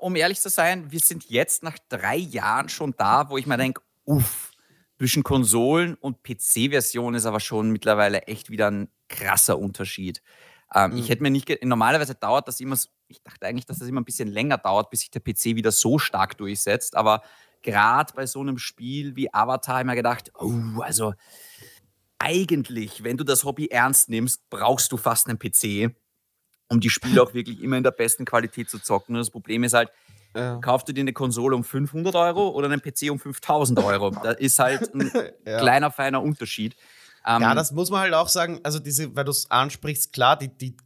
um ehrlich zu sein, wir sind jetzt nach drei Jahren schon da, wo ich mir denke, uff, zwischen Konsolen und PC-Version ist aber schon mittlerweile echt wieder ein krasser Unterschied. Ähm, mhm. Ich hätte mir nicht, normalerweise dauert das immer, ich dachte eigentlich, dass das immer ein bisschen länger dauert, bis sich der PC wieder so stark durchsetzt, aber gerade bei so einem Spiel wie Avatar habe ich mir gedacht, oh, also eigentlich, wenn du das Hobby ernst nimmst, brauchst du fast einen PC, um die Spiele auch wirklich immer in der besten Qualität zu zocken. Und das Problem ist halt, ja. kaufst du dir eine Konsole um 500 Euro oder einen PC um 5000 Euro? Da ist halt ein *laughs* ja. kleiner, feiner Unterschied. Ähm, ja, das muss man halt auch sagen, also diese, weil du es ansprichst, klar, die, die,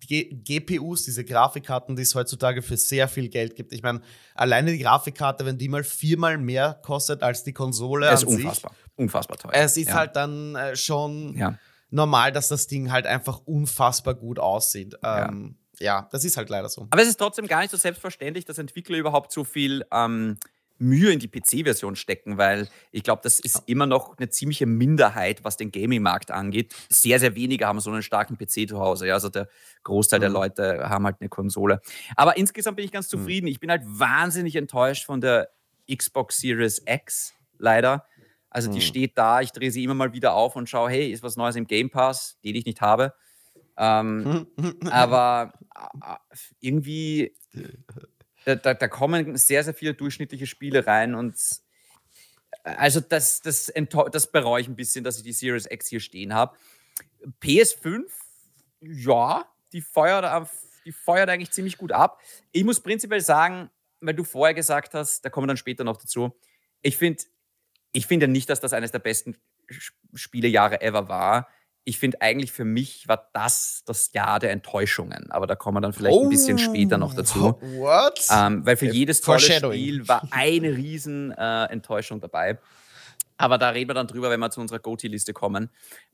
GPUs, diese Grafikkarten, die es heutzutage für sehr viel Geld gibt. Ich meine, alleine die Grafikkarte, wenn die mal viermal mehr kostet als die Konsole. Ist unfassbar. Sich, unfassbar teuer. Es ist ja. halt dann äh, schon ja. normal, dass das Ding halt einfach unfassbar gut aussieht. Ähm, ja. ja. das ist halt leider so. Aber es ist trotzdem gar nicht so selbstverständlich, dass Entwickler überhaupt so viel ähm, Mühe in die PC-Version stecken, weil ich glaube, das ist immer noch eine ziemliche Minderheit, was den Gaming-Markt angeht. Sehr, sehr wenige haben so einen starken PC zu Hause. Ja? Also der Großteil mhm. der Leute haben halt eine Konsole. Aber insgesamt bin ich ganz mhm. zufrieden. Mhm. Ich bin halt wahnsinnig enttäuscht von der Xbox Series X, leider. Also die mhm. steht da, ich drehe sie immer mal wieder auf und schaue, hey, ist was Neues im Game Pass, den ich nicht habe. Ähm, *laughs* aber irgendwie da, da, da, kommen sehr, sehr viele durchschnittliche Spiele rein und äh, also das, das, das bereue ich ein bisschen, dass ich die Series X hier stehen habe. PS5, ja, die feuert, die feuert eigentlich ziemlich gut ab. Ich muss prinzipiell sagen, weil du vorher gesagt hast, da kommen wir dann später noch dazu, ich finde ich finde nicht, dass das eines der besten Spielejahre ever war ich finde eigentlich für mich war das das Jahr der Enttäuschungen. Aber da kommen wir dann vielleicht oh, ein bisschen später noch dazu. What? Ähm, weil für jedes tolle Spiel war eine riesen äh, Enttäuschung dabei. Aber da reden wir dann drüber, wenn wir zu unserer Goatee-Liste kommen.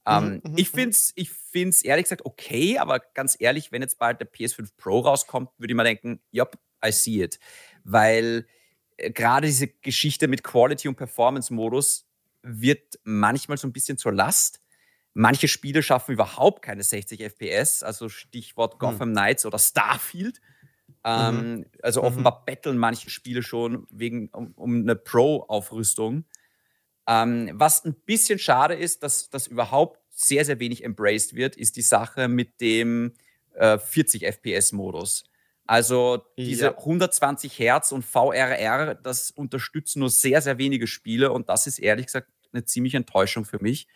Ähm, mhm, mhm ich mhm. finde es ich find's ehrlich gesagt okay, aber ganz ehrlich, wenn jetzt bald der PS5 Pro rauskommt, würde ich mal denken, yep, I see it. Weil äh, gerade diese Geschichte mit Quality und Performance-Modus wird manchmal so ein bisschen zur Last. Manche Spiele schaffen überhaupt keine 60 FPS, also Stichwort hm. Gotham mhm. Knights oder Starfield. Ähm, mhm. Also mhm. offenbar mhm. betteln manche Spiele schon wegen, um, um eine Pro-Aufrüstung. Ähm, was ein bisschen schade ist, dass das überhaupt sehr, sehr wenig embraced wird, ist die Sache mit dem äh, 40 FPS-Modus. Also diese ja. 120 Hertz und VRR, das unterstützen nur sehr, sehr wenige Spiele und das ist ehrlich gesagt eine ziemliche Enttäuschung für mich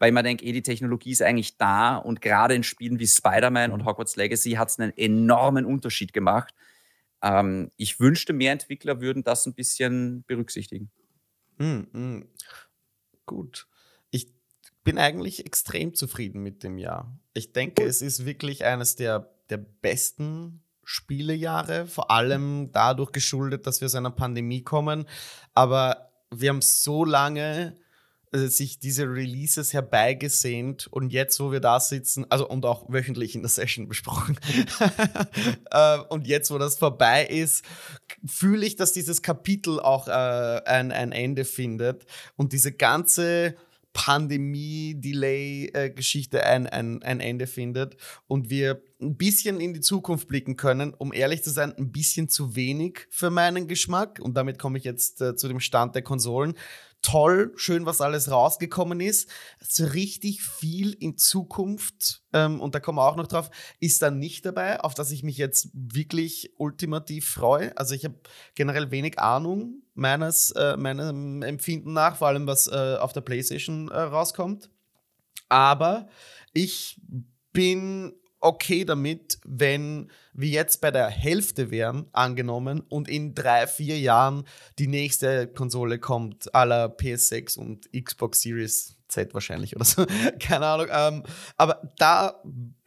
weil ich mir denke, eh, die Technologie ist eigentlich da und gerade in Spielen wie Spider-Man und Hogwarts Legacy hat es einen enormen Unterschied gemacht. Ähm, ich wünschte, mehr Entwickler würden das ein bisschen berücksichtigen. Mm, mm. Gut. Ich bin eigentlich extrem zufrieden mit dem Jahr. Ich denke, es ist wirklich eines der, der besten Spielejahre, vor allem dadurch geschuldet, dass wir aus einer Pandemie kommen. Aber wir haben so lange äh, sich diese Releases herbeigesehnt und jetzt, wo wir da sitzen, also und auch wöchentlich in der Session besprochen, *laughs* äh, und jetzt, wo das vorbei ist, fühle ich, dass dieses Kapitel auch äh, ein, ein Ende findet und diese ganze Pandemie-Delay-Geschichte ein, ein, ein Ende findet und wir ein bisschen in die Zukunft blicken können, um ehrlich zu sein, ein bisschen zu wenig für meinen Geschmack. Und damit komme ich jetzt äh, zu dem Stand der Konsolen toll, schön, was alles rausgekommen ist. So richtig viel in Zukunft, ähm, und da kommen wir auch noch drauf, ist dann nicht dabei, auf das ich mich jetzt wirklich ultimativ freue. Also ich habe generell wenig Ahnung meines, äh, meinem Empfinden nach, vor allem was äh, auf der PlayStation äh, rauskommt. Aber ich bin okay damit, wenn wir jetzt bei der Hälfte wären, angenommen, und in drei, vier Jahren die nächste Konsole kommt, la PS6 und Xbox Series Z wahrscheinlich oder so. *laughs* Keine Ahnung. Ähm, aber da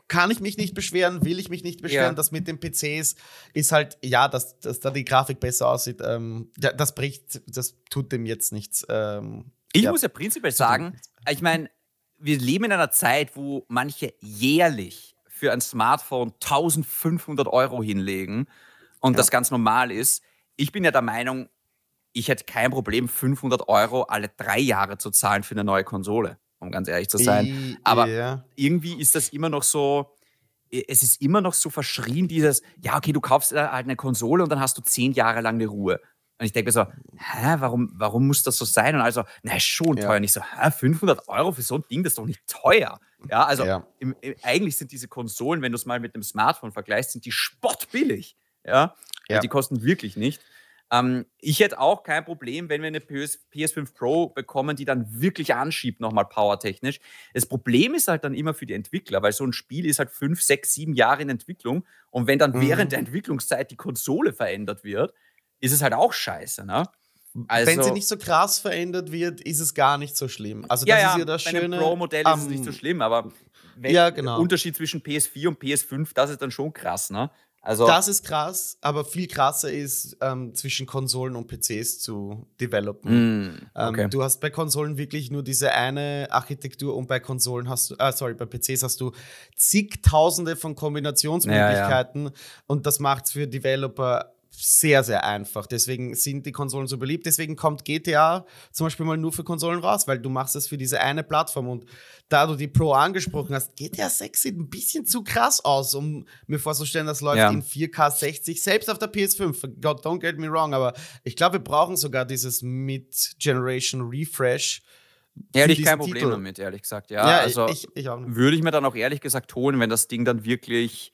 kann ich mich nicht beschweren, will ich mich nicht beschweren. Ja. Das mit den PCs ist halt, ja, dass, dass da die Grafik besser aussieht, ähm, das bricht, das tut dem jetzt nichts. Ähm, ich ja. muss ja prinzipiell sagen, ich meine, wir leben in einer Zeit, wo manche jährlich für ein Smartphone 1500 Euro hinlegen und ja. das ganz normal ist. Ich bin ja der Meinung, ich hätte kein Problem, 500 Euro alle drei Jahre zu zahlen für eine neue Konsole, um ganz ehrlich zu sein. Aber ja. irgendwie ist das immer noch so, es ist immer noch so verschrien, dieses, ja, okay, du kaufst halt eine Konsole und dann hast du zehn Jahre lang eine Ruhe. Und ich denke mir so, hä, warum, warum muss das so sein? Und also, na, schon ja. teuer. Und ich so, hä, 500 Euro für so ein Ding, das ist doch nicht teuer. Ja, also ja. Im, im, eigentlich sind diese Konsolen, wenn du es mal mit einem Smartphone vergleichst, sind die spottbillig. Ja, ja. die kosten wirklich nicht. Ähm, ich hätte auch kein Problem, wenn wir eine PS, PS5 Pro bekommen, die dann wirklich anschiebt, nochmal powertechnisch. Das Problem ist halt dann immer für die Entwickler, weil so ein Spiel ist halt fünf, sechs, sieben Jahre in Entwicklung. Und wenn dann mhm. während der Entwicklungszeit die Konsole verändert wird, ist es halt auch scheiße, ne? Also, Wenn sie nicht so krass verändert wird, ist es gar nicht so schlimm. Also das ja, ist ja das bei Schöne. Pro-Modell ist es nicht so schlimm, aber ja, genau. der Unterschied zwischen PS4 und PS5, das ist dann schon krass, ne? Also, das ist krass, aber viel krasser ist, ähm, zwischen Konsolen und PCs zu developen. Mm, okay. ähm, du hast bei Konsolen wirklich nur diese eine Architektur und bei Konsolen hast du, äh, sorry, bei PCs hast du zigtausende von Kombinationsmöglichkeiten ja, ja. und das macht es für Developer sehr, sehr einfach. Deswegen sind die Konsolen so beliebt. Deswegen kommt GTA zum Beispiel mal nur für Konsolen raus, weil du machst es für diese eine Plattform. Und da du die Pro angesprochen hast, GTA 6 sieht ein bisschen zu krass aus, um mir vorzustellen, das läuft ja. in 4K 60, selbst auf der PS5. God, don't get me wrong, aber ich glaube, wir brauchen sogar dieses Mid-Generation Refresh. Ehrlich kein Problem Titel. damit, ehrlich gesagt. Ja, ja also ich, ich würde ich mir dann auch ehrlich gesagt holen, wenn das Ding dann wirklich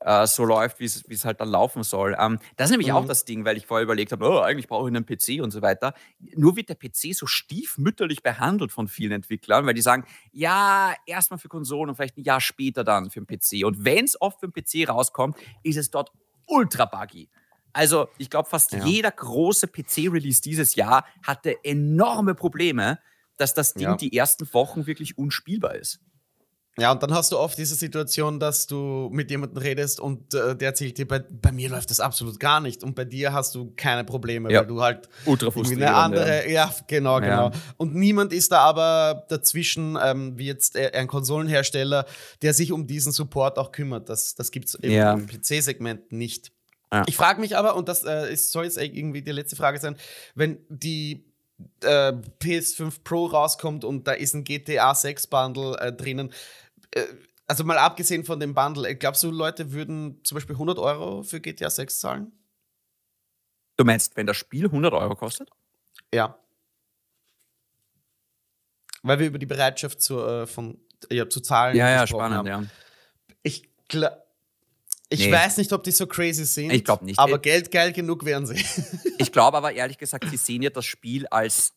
äh, so läuft, wie es halt dann laufen soll. Ähm, das ist nämlich mhm. auch das Ding, weil ich vorher überlegt habe, oh, eigentlich brauche ich einen PC und so weiter. Nur wird der PC so stiefmütterlich behandelt von vielen Entwicklern, weil die sagen, ja, erstmal für Konsolen und vielleicht ein Jahr später dann für den PC. Und wenn es oft für den PC rauskommt, ist es dort ultra buggy. Also, ich glaube, fast ja. jeder große PC-Release dieses Jahr hatte enorme Probleme, dass das Ding ja. die ersten Wochen wirklich unspielbar ist. Ja, und dann hast du oft diese Situation, dass du mit jemandem redest und äh, der erzählt dir, bei, bei, mir läuft das absolut gar nicht. Und bei dir hast du keine Probleme, ja. weil du halt ultra eine andere, ja, ja genau, genau. Ja. Und niemand ist da aber dazwischen, ähm, wie jetzt äh, ein Konsolenhersteller, der sich um diesen Support auch kümmert. Das, das gibt es im PC-Segment nicht. Ich frage mich aber, und das äh, ist, soll jetzt irgendwie die letzte Frage sein, wenn die äh, PS5 Pro rauskommt und da ist ein GTA 6 Bundle äh, drinnen, also mal abgesehen von dem Bundle, äh, glaubst du, Leute würden zum Beispiel 100 Euro für GTA 6 zahlen? Du meinst, wenn das Spiel 100 Euro kostet? Ja. Weil wir über die Bereitschaft zu, äh, von, ja, zu zahlen ja, ja, spannend, haben. Ja. Ich, ich nee. weiß nicht, ob die so crazy sind. Ich glaube nicht. Aber Geld geil genug wären sie. *laughs* ich glaube aber ehrlich gesagt, sie sehen ja das Spiel als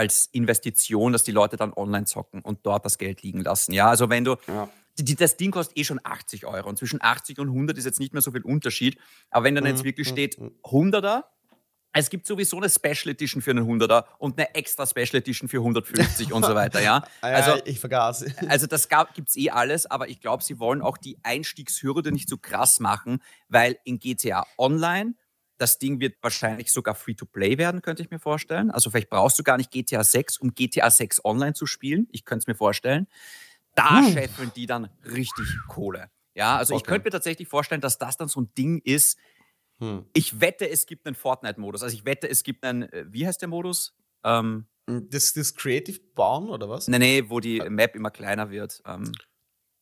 als Investition, dass die Leute dann online zocken und dort das Geld liegen lassen. Ja, also wenn du, ja. die, das Ding kostet eh schon 80 Euro und zwischen 80 und 100 ist jetzt nicht mehr so viel Unterschied. Aber wenn dann mhm. jetzt wirklich mhm, steht 100er, mhm. es gibt sowieso eine Special Edition für einen 100er und eine extra Special Edition für 150 und so weiter, ja? *laughs* Also, ja, ich vergaß. *laughs* Also das gibt es eh alles, aber ich glaube, sie wollen auch die Einstiegshürde nicht so krass machen, weil in GTA Online das Ding wird wahrscheinlich sogar Free-to-Play werden, könnte ich mir vorstellen. Also vielleicht brauchst du gar nicht GTA 6, um GTA 6 online zu spielen. Ich könnte es mir vorstellen. Da hm. scheffeln die dann richtig Kohle. Ja, also okay. ich könnte mir tatsächlich vorstellen, dass das dann so ein Ding ist. Hm. Ich wette, es gibt einen Fortnite-Modus. Also ich wette, es gibt einen, äh, wie heißt der Modus? Ähm, hm, das, das Creative Bauen oder was? Nee, nee, wo die Map immer kleiner wird. Ähm,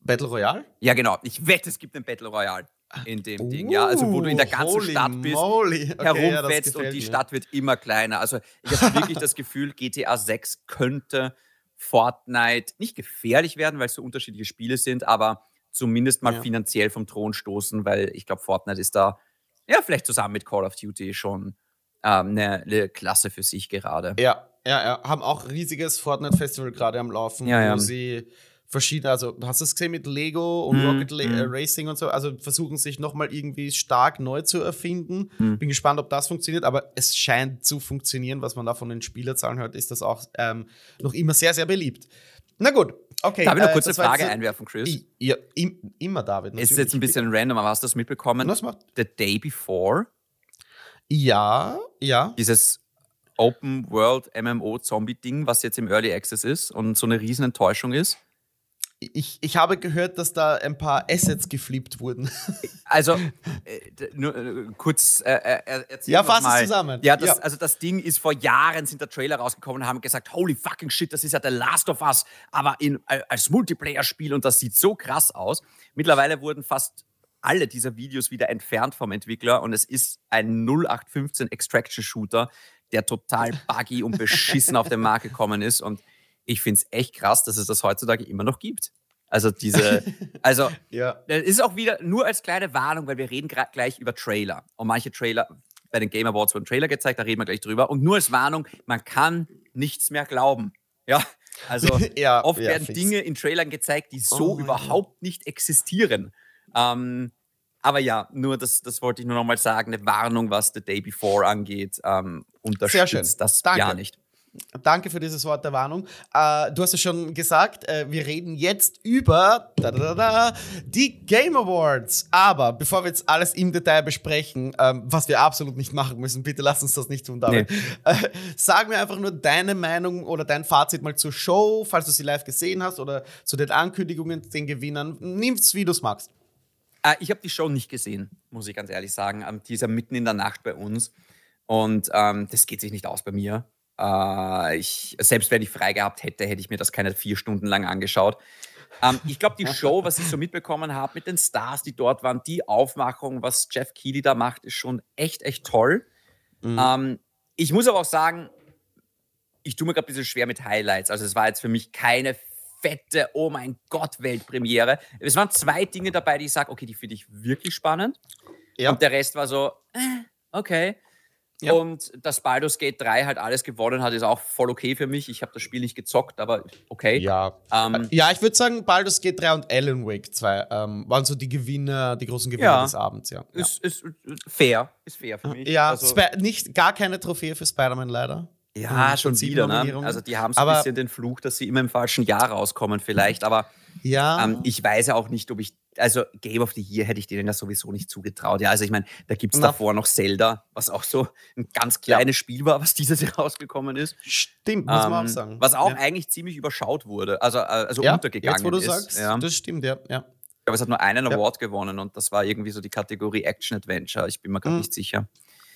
Battle Royale? Ja, genau. Ich wette, es gibt einen Battle Royale in dem uh, Ding. Ja, also wo du in der ganzen Stadt bist, okay, herumfetzt ja, und die mir. Stadt wird immer kleiner. Also ich habe wirklich das Gefühl, GTA 6 könnte Fortnite nicht gefährlich werden, weil es so unterschiedliche Spiele sind, aber zumindest mal ja. finanziell vom Thron stoßen, weil ich glaube, Fortnite ist da ja vielleicht zusammen mit Call of Duty schon ähm, eine, eine Klasse für sich gerade. Ja, ja, ja. Haben auch ein riesiges Fortnite-Festival gerade am Laufen, ja, wo sie verschiedene, also hast du es gesehen mit Lego und mm, Rocket mm. Racing und so, also versuchen sich nochmal irgendwie stark neu zu erfinden. Mm. Bin gespannt, ob das funktioniert, aber es scheint zu funktionieren, was man da von den Spielerzahlen hört, ist das auch ähm, noch immer sehr, sehr beliebt. Na gut, okay. Darf ich noch kurz äh, eine Frage einwerfen, Chris? Ja, im, immer, David. Natürlich. Ist jetzt ein bisschen random, aber hast du das mitbekommen? Was macht? The Day Before? Ja, ja. Dieses Open World MMO Zombie Ding, was jetzt im Early Access ist und so eine riesen Enttäuschung ist. Ich, ich habe gehört, dass da ein paar Assets geflippt wurden. *laughs* Also, äh, nur äh, kurz äh, äh erzählen Ja, fass es zusammen. Ja, das, ja, also das Ding ist vor Jahren, sind der Trailer rausgekommen und haben gesagt, holy fucking shit, das ist ja The Last of Us, aber in, als Multiplayer-Spiel und das sieht so krass aus. Mittlerweile wurden fast alle dieser Videos wieder entfernt vom Entwickler und es ist ein 0815 Extraction Shooter, der total buggy und beschissen auf den Markt gekommen ist und ich finde es echt krass, dass es das heutzutage immer noch gibt. Also diese, *laughs* also ja. das ist auch wieder nur als kleine Warnung, weil wir reden gleich über Trailer. Und manche Trailer, bei den Game Awards wurden Trailer gezeigt, da reden wir gleich drüber. Und nur als Warnung, man kann nichts mehr glauben. Ja, also *laughs* ja, oft ja, werden fix. Dinge in Trailern gezeigt, die so oh, überhaupt nicht existieren. Ähm, aber ja, nur das, das wollte ich nur noch mal sagen, eine Warnung, was The Day Before angeht, ähm, unterstützt das Danke. ja nicht. Danke für dieses Wort der Warnung. Äh, du hast es schon gesagt, äh, wir reden jetzt über da, da, da, die Game Awards. Aber bevor wir jetzt alles im Detail besprechen, ähm, was wir absolut nicht machen müssen, bitte lass uns das nicht tun, David. Nee. Äh, sag mir einfach nur deine Meinung oder dein Fazit mal zur Show, falls du sie live gesehen hast oder zu den Ankündigungen, den Gewinnern. Nimm's, wie du es magst. Äh, ich habe die Show nicht gesehen, muss ich ganz ehrlich sagen. Ähm, die ist ja mitten in der Nacht bei uns. Und ähm, das geht sich nicht aus bei mir. Äh, ich, selbst wenn ich frei gehabt hätte, hätte ich mir das keine vier Stunden lang angeschaut. Ähm, ich glaube, die *laughs* Show, was ich so mitbekommen habe mit den Stars, die dort waren, die Aufmachung, was Jeff Keighley da macht, ist schon echt, echt toll. Mhm. Ähm, ich muss aber auch sagen, ich tue mir gerade ein bisschen schwer mit Highlights. Also es war jetzt für mich keine fette, oh mein Gott, Weltpremiere. Es waren zwei Dinge dabei, die ich sage, okay, die finde ich wirklich spannend. Ja. Und der Rest war so, äh, okay. Ja. Und dass Baldur's Gate 3 halt alles gewonnen hat, ist auch voll okay für mich. Ich habe das Spiel nicht gezockt, aber okay. Ja, ähm, ja ich würde sagen, Baldur's Gate 3 und Alan Wake 2 ähm, waren so die Gewinner, die großen Gewinner ja. des Abends, ja. Ist, ist, fair, ist fair für mich. Ja, also, nicht, gar keine Trophäe für Spider-Man leider. Ja, schon wieder. Ne? Also die haben so ein bisschen den Fluch, dass sie immer im falschen Jahr rauskommen vielleicht. Aber ja. Ähm, ich weiß ja auch nicht, ob ich, also Game of the Year hätte ich denen ja sowieso nicht zugetraut. Ja, also ich meine, da gibt es davor noch Zelda, was auch so ein ganz kleines ja. Spiel war, was dieses Jahr *laughs* rausgekommen ist. Stimmt, muss ähm, man auch sagen. Was auch ja. eigentlich ziemlich überschaut wurde, also, äh, also ja, untergegangen jetzt, wo du ist. Sagst, ja. Das stimmt, ja. ja. Aber es hat nur einen Award gewonnen und das war irgendwie so die Kategorie Action Adventure. Ich bin mir gerade mhm. nicht sicher.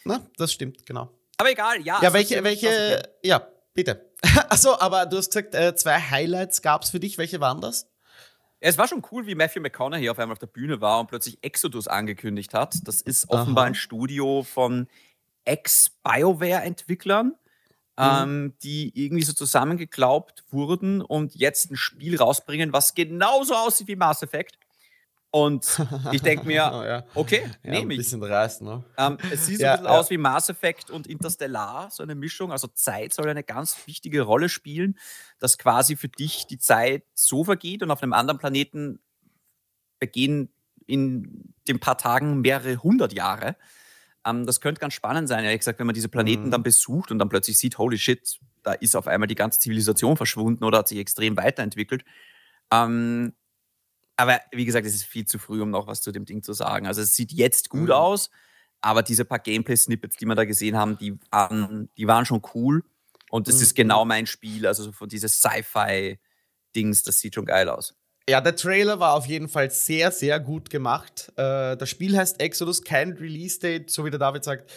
Na, das stimmt, genau. Aber egal, ja. Ja, also welche, welche, ja, bitte. *laughs* Achso, aber du hast gesagt, äh, zwei Highlights gab es für dich. Welche waren das? Es war schon cool, wie Matthew McConaughey auf einmal auf der Bühne war und plötzlich Exodus angekündigt hat. Das ist offenbar Aha. ein Studio von Ex-BioWare-Entwicklern, mhm. ähm, die irgendwie so zusammengeklaubt wurden und jetzt ein Spiel rausbringen, was genauso aussieht wie Mass Effect. Und ich denke mir, oh, *laughs* ja. okay, ja, nehme ich. Ein bisschen dreist, ne? Ähm, es sieht so ja, ein bisschen aus wie Mass Effect und Interstellar, so eine Mischung. Also Zeit soll eine ganz wichtige Rolle spielen, dass quasi für dich die Zeit so vergeht und auf einem anderen Planeten vergehen in den paar Tagen mehrere hundert Jahre. Ähm, das könnte ganz spannend sein, ehrlich gesagt, wenn man diese Planeten mhm. dann besucht und dann plötzlich sieht, holy shit, da ist auf einmal die ganze Zivilisation verschwunden oder hat sich extrem weiterentwickelt. Ähm, aber wie gesagt, es ist viel zu früh, um noch was zu dem Ding zu sagen. Also es sieht jetzt gut mhm. aus, aber diese paar Gameplay-Snippets, die wir da gesehen haben, die waren, die waren schon cool. Und das mhm. ist genau mein Spiel. Also so von dieses Sci-Fi-Dings, das sieht schon geil aus. Ja, der Trailer war auf jeden Fall sehr, sehr gut gemacht. Äh, das Spiel heißt Exodus, kein Release-Date, so wie der David sagt.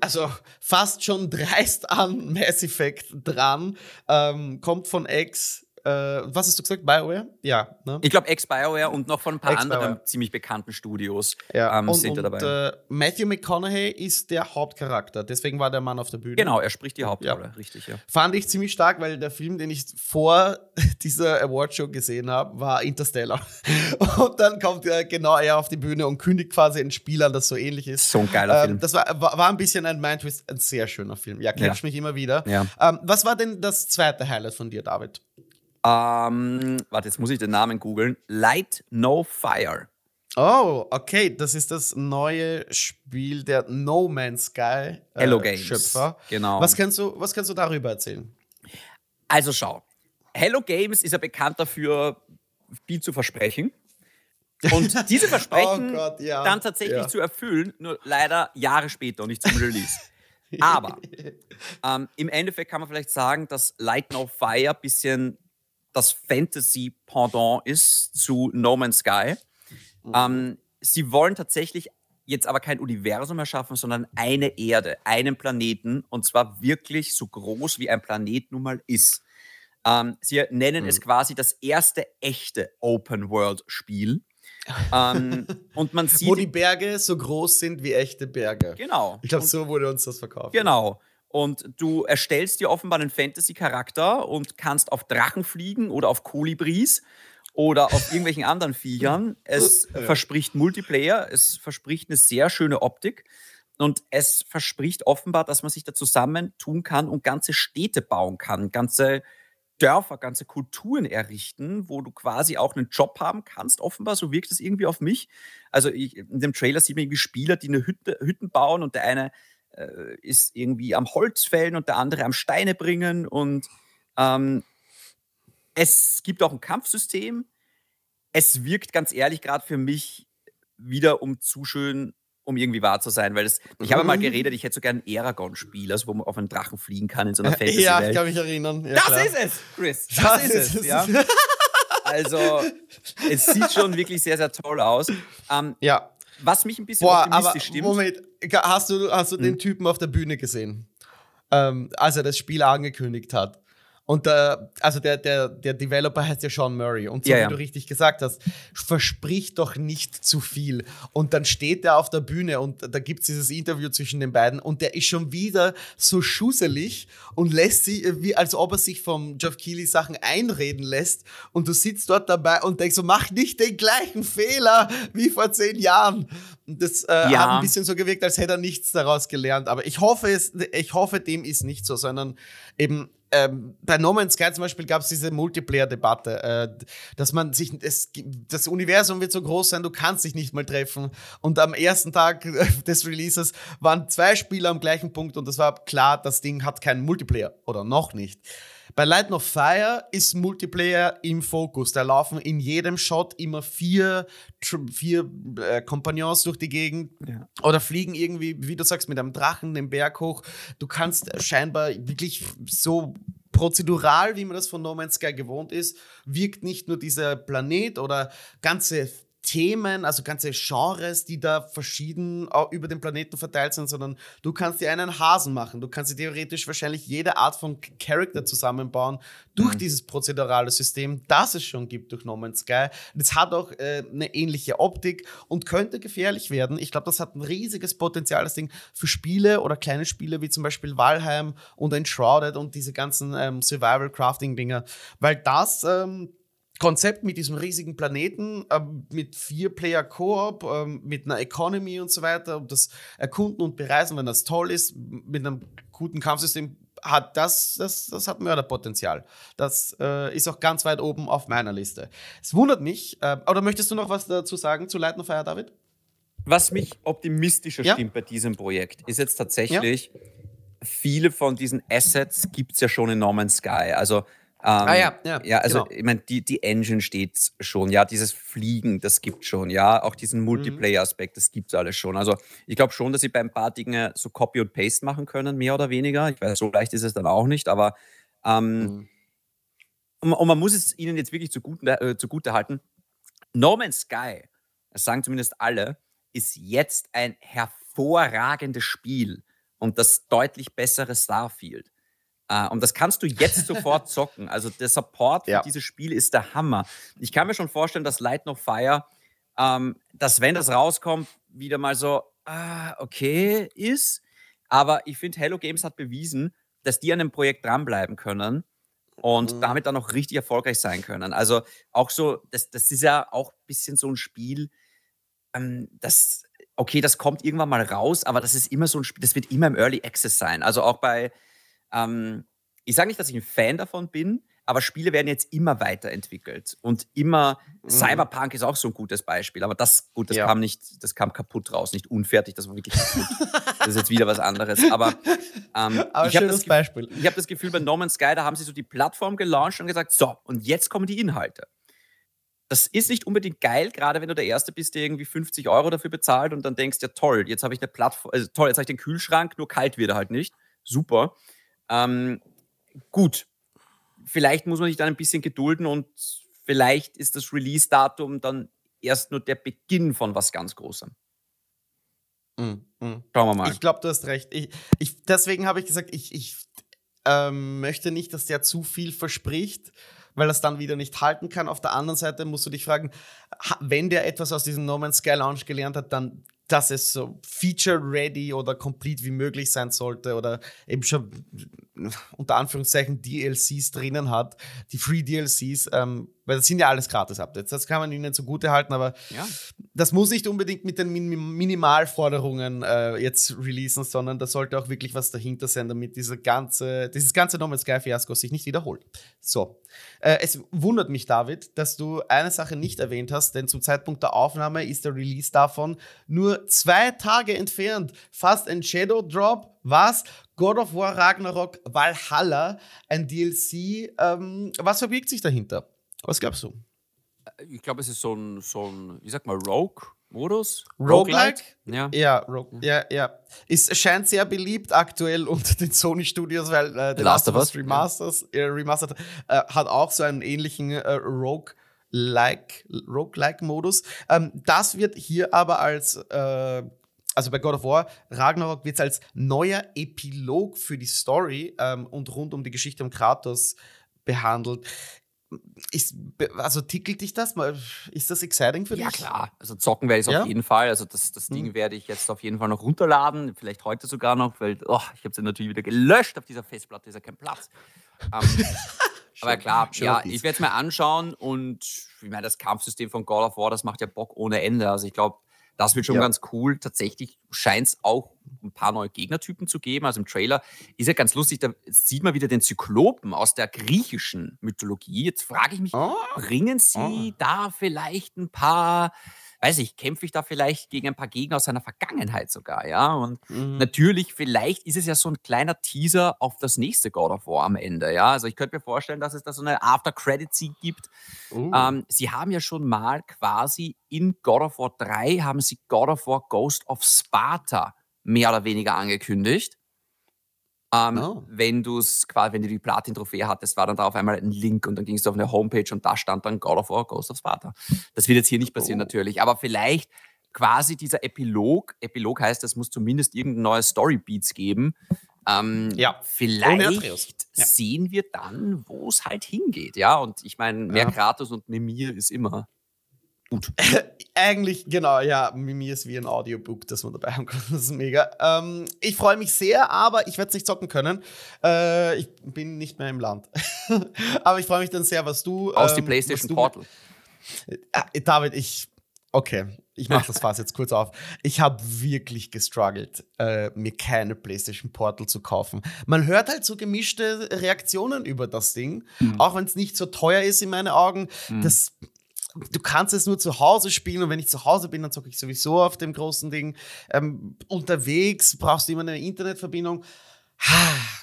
Also fast schon dreist an Mass Effect dran. Ähm, kommt von X, äh, was hast du gesagt? BioWare? Ja. Ne? Ich glaube ex-BioWare und noch von ein paar anderen ziemlich bekannten Studios ja. ähm, und, sind und, dabei. Äh, Matthew McConaughey ist der Hauptcharakter, deswegen war der Mann auf der Bühne. Genau, er spricht die Hauptrolle, ja. richtig, ja. Fand ich ziemlich stark, weil der Film, den ich vor *laughs* dieser Awardshow gesehen habe, war Interstellar. *laughs* und dann kommt er genau er auf die Bühne und kündigt quasi ein Spiel an, das so ähnlich ist. So ein geiler ähm, Film. Das war, war ein bisschen ein Mindtwist, ein sehr schöner Film. Ja, catch ja. mich immer wieder. Ja. Ähm, was war denn das zweite Highlight von dir, David? Ähm, warte, jetzt muss ich den Namen googeln. Light No Fire. Oh, okay, das ist das neue Spiel der No Man's Sky äh, Hello Games. Schöpfer. Genau. Was kannst du, was kannst du darüber erzählen? Also schau, Hello Games ist ja bekannt dafür, viel zu versprechen. Und *laughs* diese Versprechen Oh Gott, ja, dann tatsächlich ja. zu erfüllen, nur leider Jahre später und nicht zum Release. *laughs* Aber ähm, im Endeffekt kann man vielleicht sagen, dass Light No Fire ein bisschen das Fantasy-Pendant ist zu No Man's Sky. Ähm, sie wollen tatsächlich jetzt aber kein Universum erschaffen, sondern eine Erde, einen Planeten und zwar wirklich so groß, wie ein Planet nun mal ist. Ähm, sie nennen es quasi das erste echte Open-World-Spiel. ähm, *laughs* und man sieht. Wo die Berge so groß sind wie echte Berge. genau. Ich glaube, so wurde uns das verkauft. Genau. Und du erstellst dir offenbar einen Fantasy-Charakter und kannst auf Drachen fliegen oder auf Kolibris oder auf irgendwelchen anderen Viechern. Es verspricht Multiplayer, es verspricht eine sehr schöne Optik und es verspricht offenbar, dass man sich da zusammentun kann und ganze Städte bauen kann, ganze Dörfer, ganze Kulturen errichten, wo du quasi auch einen Job haben kannst. Offenbar, so wirkt es irgendwie auf mich. Also ich, in dem Trailer sieht man irgendwie Spieler, die eine Hütte, Hütten bauen und der eine äh, ist irgendwie am Holz fällen und der andere am Steine bringen. Und ähm, es gibt auch ein Kampfsystem. Es wirkt ganz ehrlich gerade für mich wieder um zu schön, um irgendwie wahr zu sein, weil es, ich habe mal Mhm. geredet, ich hätte so gern ein Aragon-Spiel, also wo man auf einen Drachen fliegen kann in so einer Ja, Fantasy-Welt. ich kann mich erinnern. Ja, Das klar. ist es, Chris. Das, Das ist ist es. es. Ja. Also, es sieht schon wirklich sehr, sehr toll aus. Ähm, Ja. Was mich ein bisschen Boah, aber optimistisch stimmt. Moment, hast du, hast du Hm. den Typen auf der Bühne gesehen? Ähm, als er das Spiel angekündigt hat. Und der, also der, der, der Developer heißt ja Sean Murray. Und so Ja, wie ja. du richtig gesagt hast, versprich doch nicht zu viel. Und dann steht er auf der Bühne und da gibt es dieses Interview zwischen den beiden und der ist schon wieder so schusselig und lässt sie, wie als ob er sich vom Geoff Keighley Sachen einreden lässt. Und du sitzt dort dabei und denkst so, mach nicht den gleichen Fehler wie vor zehn Jahren. Und das äh, Ja. hat ein bisschen so gewirkt, als hätte er nichts daraus gelernt. Aber ich hoffe, es, ich hoffe, dem ist nicht so, sondern eben ähm, bei No Man's Sky zum Beispiel gab es diese Multiplayer-Debatte, äh, dass man sich, es, das Universum wird so groß sein, du kannst dich nicht mal treffen. Und am ersten Tag äh, des Releases waren zwei Spieler am gleichen Punkt und es war klar, das Ding hat keinen Multiplayer oder noch nicht. Bei Light of Fire ist Multiplayer im Fokus. Da laufen in jedem Shot immer vier, vier äh, Kompagnons durch die Gegend Ja. oder fliegen irgendwie, wie du sagst, mit einem Drachen den Berg hoch. Du kannst scheinbar wirklich so prozedural, wie man das von No Man's Sky gewohnt ist, wirkt nicht nur dieser Planet oder ganze Themen, also ganze Genres, die da verschieden au- über den Planeten verteilt sind, sondern du kannst dir einen Hasen machen. Du kannst dir theoretisch wahrscheinlich jede Art von Charakter zusammenbauen durch dieses prozedurale System, das es schon gibt durch No Man's Sky. Das hat auch äh, eine ähnliche Optik und könnte gefährlich werden. Ich glaube, das hat ein riesiges Potenzial, das Ding für Spiele oder kleine Spiele wie zum Beispiel Valheim und Enshrouded und diese ganzen ähm, Survival-Crafting-Dinger, weil das ähm, Konzept mit diesem riesigen Planeten, ähm, mit vier Player Koop, ähm, mit einer Economy und so weiter, und das Erkunden und Bereisen, wenn das toll ist, mit einem guten Kampfsystem, hat das, das, das hat Mörderpotenzial. Das äh, ist auch ganz weit oben auf meiner Liste. Es wundert mich, äh, oder möchtest du noch was dazu sagen zu Light Fire, David? Was mich optimistischer Ja. stimmt bei diesem Projekt, ist jetzt tatsächlich, viele von diesen Assets gibt es ja schon in No Man's Sky. Also, Ah ja, ja, ja also genau. ich meine, die, die Engine steht schon, ja, dieses Fliegen, das gibt schon, ja, auch diesen Mhm. Multiplayer-Aspekt, das gibt es alles schon. Also ich glaube schon, dass sie bei ein paar Dinge so Copy und Paste machen können, mehr oder weniger. Ich weiß, so leicht ist es dann auch nicht, aber ähm, Mhm. und, und man muss es ihnen jetzt wirklich zugute, äh, zugute halten. No Man's Sky, das sagen zumindest alle, ist jetzt ein hervorragendes Spiel und das deutlich bessere Starfield. Äh, und das kannst du jetzt *laughs* sofort zocken. Also der Support Ja. für dieses Spiel ist der Hammer. Ich kann mir schon vorstellen, dass Light No Fire, ähm, dass wenn das rauskommt, wieder mal so, ah, okay, ist. Aber ich finde, Hello Games hat bewiesen, dass die an dem Projekt dranbleiben können und Mhm. damit dann auch richtig erfolgreich sein können. Also auch so, das, das ist ja auch ein bisschen so ein Spiel, ähm, das, okay, das kommt irgendwann mal raus, aber das ist immer so ein Spiel, das wird immer im Early Access sein. Also auch bei, ähm, ich sage nicht, dass ich ein Fan davon bin, aber Spiele werden jetzt immer weiterentwickelt und immer mhm. Cyberpunk ist auch so ein gutes Beispiel, aber das gut, das ja. kam nicht, das kam kaputt raus, nicht unfertig, das war wirklich kaputt. das ist jetzt wieder was anderes, aber, ähm, *laughs* aber ich habe das, Beispiel. Ich habe das Gefühl bei No Man's Sky, da haben sie so die Plattform gelauncht und gesagt, so und jetzt kommen die Inhalte. Das ist nicht unbedingt geil, gerade wenn du der Erste bist, der irgendwie 50 Euro dafür bezahlt und dann denkst, ja toll, jetzt habe ich eine Plattform, also toll, jetzt habe ich den Kühlschrank, nur kalt wird er halt nicht. Super. Ähm, gut, vielleicht muss man sich dann ein bisschen gedulden und vielleicht ist das Release-Datum dann erst nur der Beginn von was ganz Großem. Mm, mm. Schauen wir mal. Ich glaube, du hast recht. Ich, ich, deswegen habe ich gesagt, ich, ich ähm, möchte nicht, dass der zu viel verspricht, weil das dann wieder nicht halten kann. Auf der anderen Seite musst du dich fragen, wenn der etwas aus diesem No Man's Sky Launch gelernt hat, dann dass es so feature-ready oder complete wie möglich sein sollte oder eben schon unter Anführungszeichen DLCs drinnen hat, die Free DLCs, ähm, weil das sind ja alles Gratis-Updates. Das kann man ihnen zugute halten, aber ja. das muss nicht unbedingt mit den Min Minimalforderungen äh, jetzt releasen, sondern da sollte auch wirklich was dahinter sein, damit diese ganze, dieses ganze No Man's Sky Fiasko sich nicht wiederholt. So. Äh, es wundert mich, David, dass du eine Sache nicht erwähnt hast, denn zum Zeitpunkt der Aufnahme ist der Release davon nur zwei Tage entfernt. Fast ein Shadow Drop. Was? God of War Ragnarok Valhalla, ein DLC. Ähm, was verbirgt sich dahinter? Was glaubst du? Ich glaube, es ist so ein, so ein, ich sag mal, Rogue-Modus. Roguelike? Ja, ja, Rogue, ja, ja. Es scheint sehr beliebt aktuell *laughs* unter den Sony-Studios, weil äh, The Last, of Us Remasters, ja. äh, Remastered äh, hat auch so einen ähnlichen äh, Rogue- like, Roguelike-Modus. Ähm, das wird hier aber als, äh, also bei God of War, Ragnarok wird es als neuer Epilog für die Story ähm, und rund um die Geschichte um Kratos behandelt. Ist, also tickelt dich das? Ist das exciting für dich? Ja, klar. Also zocken werde ich ja? auf jeden Fall. Also das, das Ding hm. werde ich jetzt auf jeden Fall noch runterladen. Vielleicht heute sogar noch, weil oh, ich habe es ja natürlich wieder gelöscht. Auf dieser Festplatte ist ja kein Platz. Ähm, *laughs* aber klar, ja, ich werde es mir anschauen und ich meine, das Kampfsystem von God of War, das macht ja Bock ohne Ende. Also ich glaube, das wird schon ja. ganz cool. Tatsächlich scheint es auch ein paar neue Gegnertypen zu geben. Also im Trailer ist ja ganz lustig, da sieht man wieder den Zyklopen aus der griechischen Mythologie. Jetzt frage ich mich, oh. bringen sie oh. da vielleicht ein paar weiß ich, kämpfe ich da vielleicht gegen ein paar Gegner aus seiner Vergangenheit sogar, ja. Und mhm. natürlich, vielleicht ist es ja so ein kleiner Teaser auf das nächste God of War am Ende, ja. Also ich könnte mir vorstellen, dass es da so eine After-Credit-Scene gibt. Uh. Ähm, sie haben ja schon mal quasi in God of War 3 haben sie God of War Ghost of Sparta mehr oder weniger angekündigt. Ähm, oh. Wenn du es quasi, wenn du die Platin-Trophäe hattest, war dann da auf einmal ein Link und dann gingst du auf eine Homepage und da stand dann God of War, Ghost of Sparta. Das wird jetzt hier nicht passieren oh. natürlich, aber vielleicht quasi dieser Epilog, Epilog heißt, es muss zumindest irgendein neues Storybeats geben. Ähm, ja, vielleicht ja. sehen wir dann, wo es halt hingeht, ja. Und ich meine, mehr ja. Kratos und Mimir ist immer gut. *laughs* Eigentlich, genau, ja, Mimi ist wie ein Audiobook, das man dabei haben kann. Das ist mega. Ähm, ich freue mich sehr, aber ich werde es nicht zocken können. Äh, ich bin nicht mehr im Land. *laughs* aber ich freue mich dann sehr, was du. Aus ähm, die PlayStation du, Portal. Äh, David, ich. Okay, ich mache das *laughs* Fass jetzt kurz auf. Ich habe wirklich gestruggelt, äh, mir keine PlayStation Portal zu kaufen. Man hört halt so gemischte Reaktionen über das Ding, mhm. auch wenn es nicht so teuer ist in meinen Augen. Mhm. Das du kannst es nur zu Hause spielen und wenn ich zu Hause bin, dann zocke ich sowieso auf dem großen Ding. Ähm, unterwegs brauchst du immer eine Internetverbindung.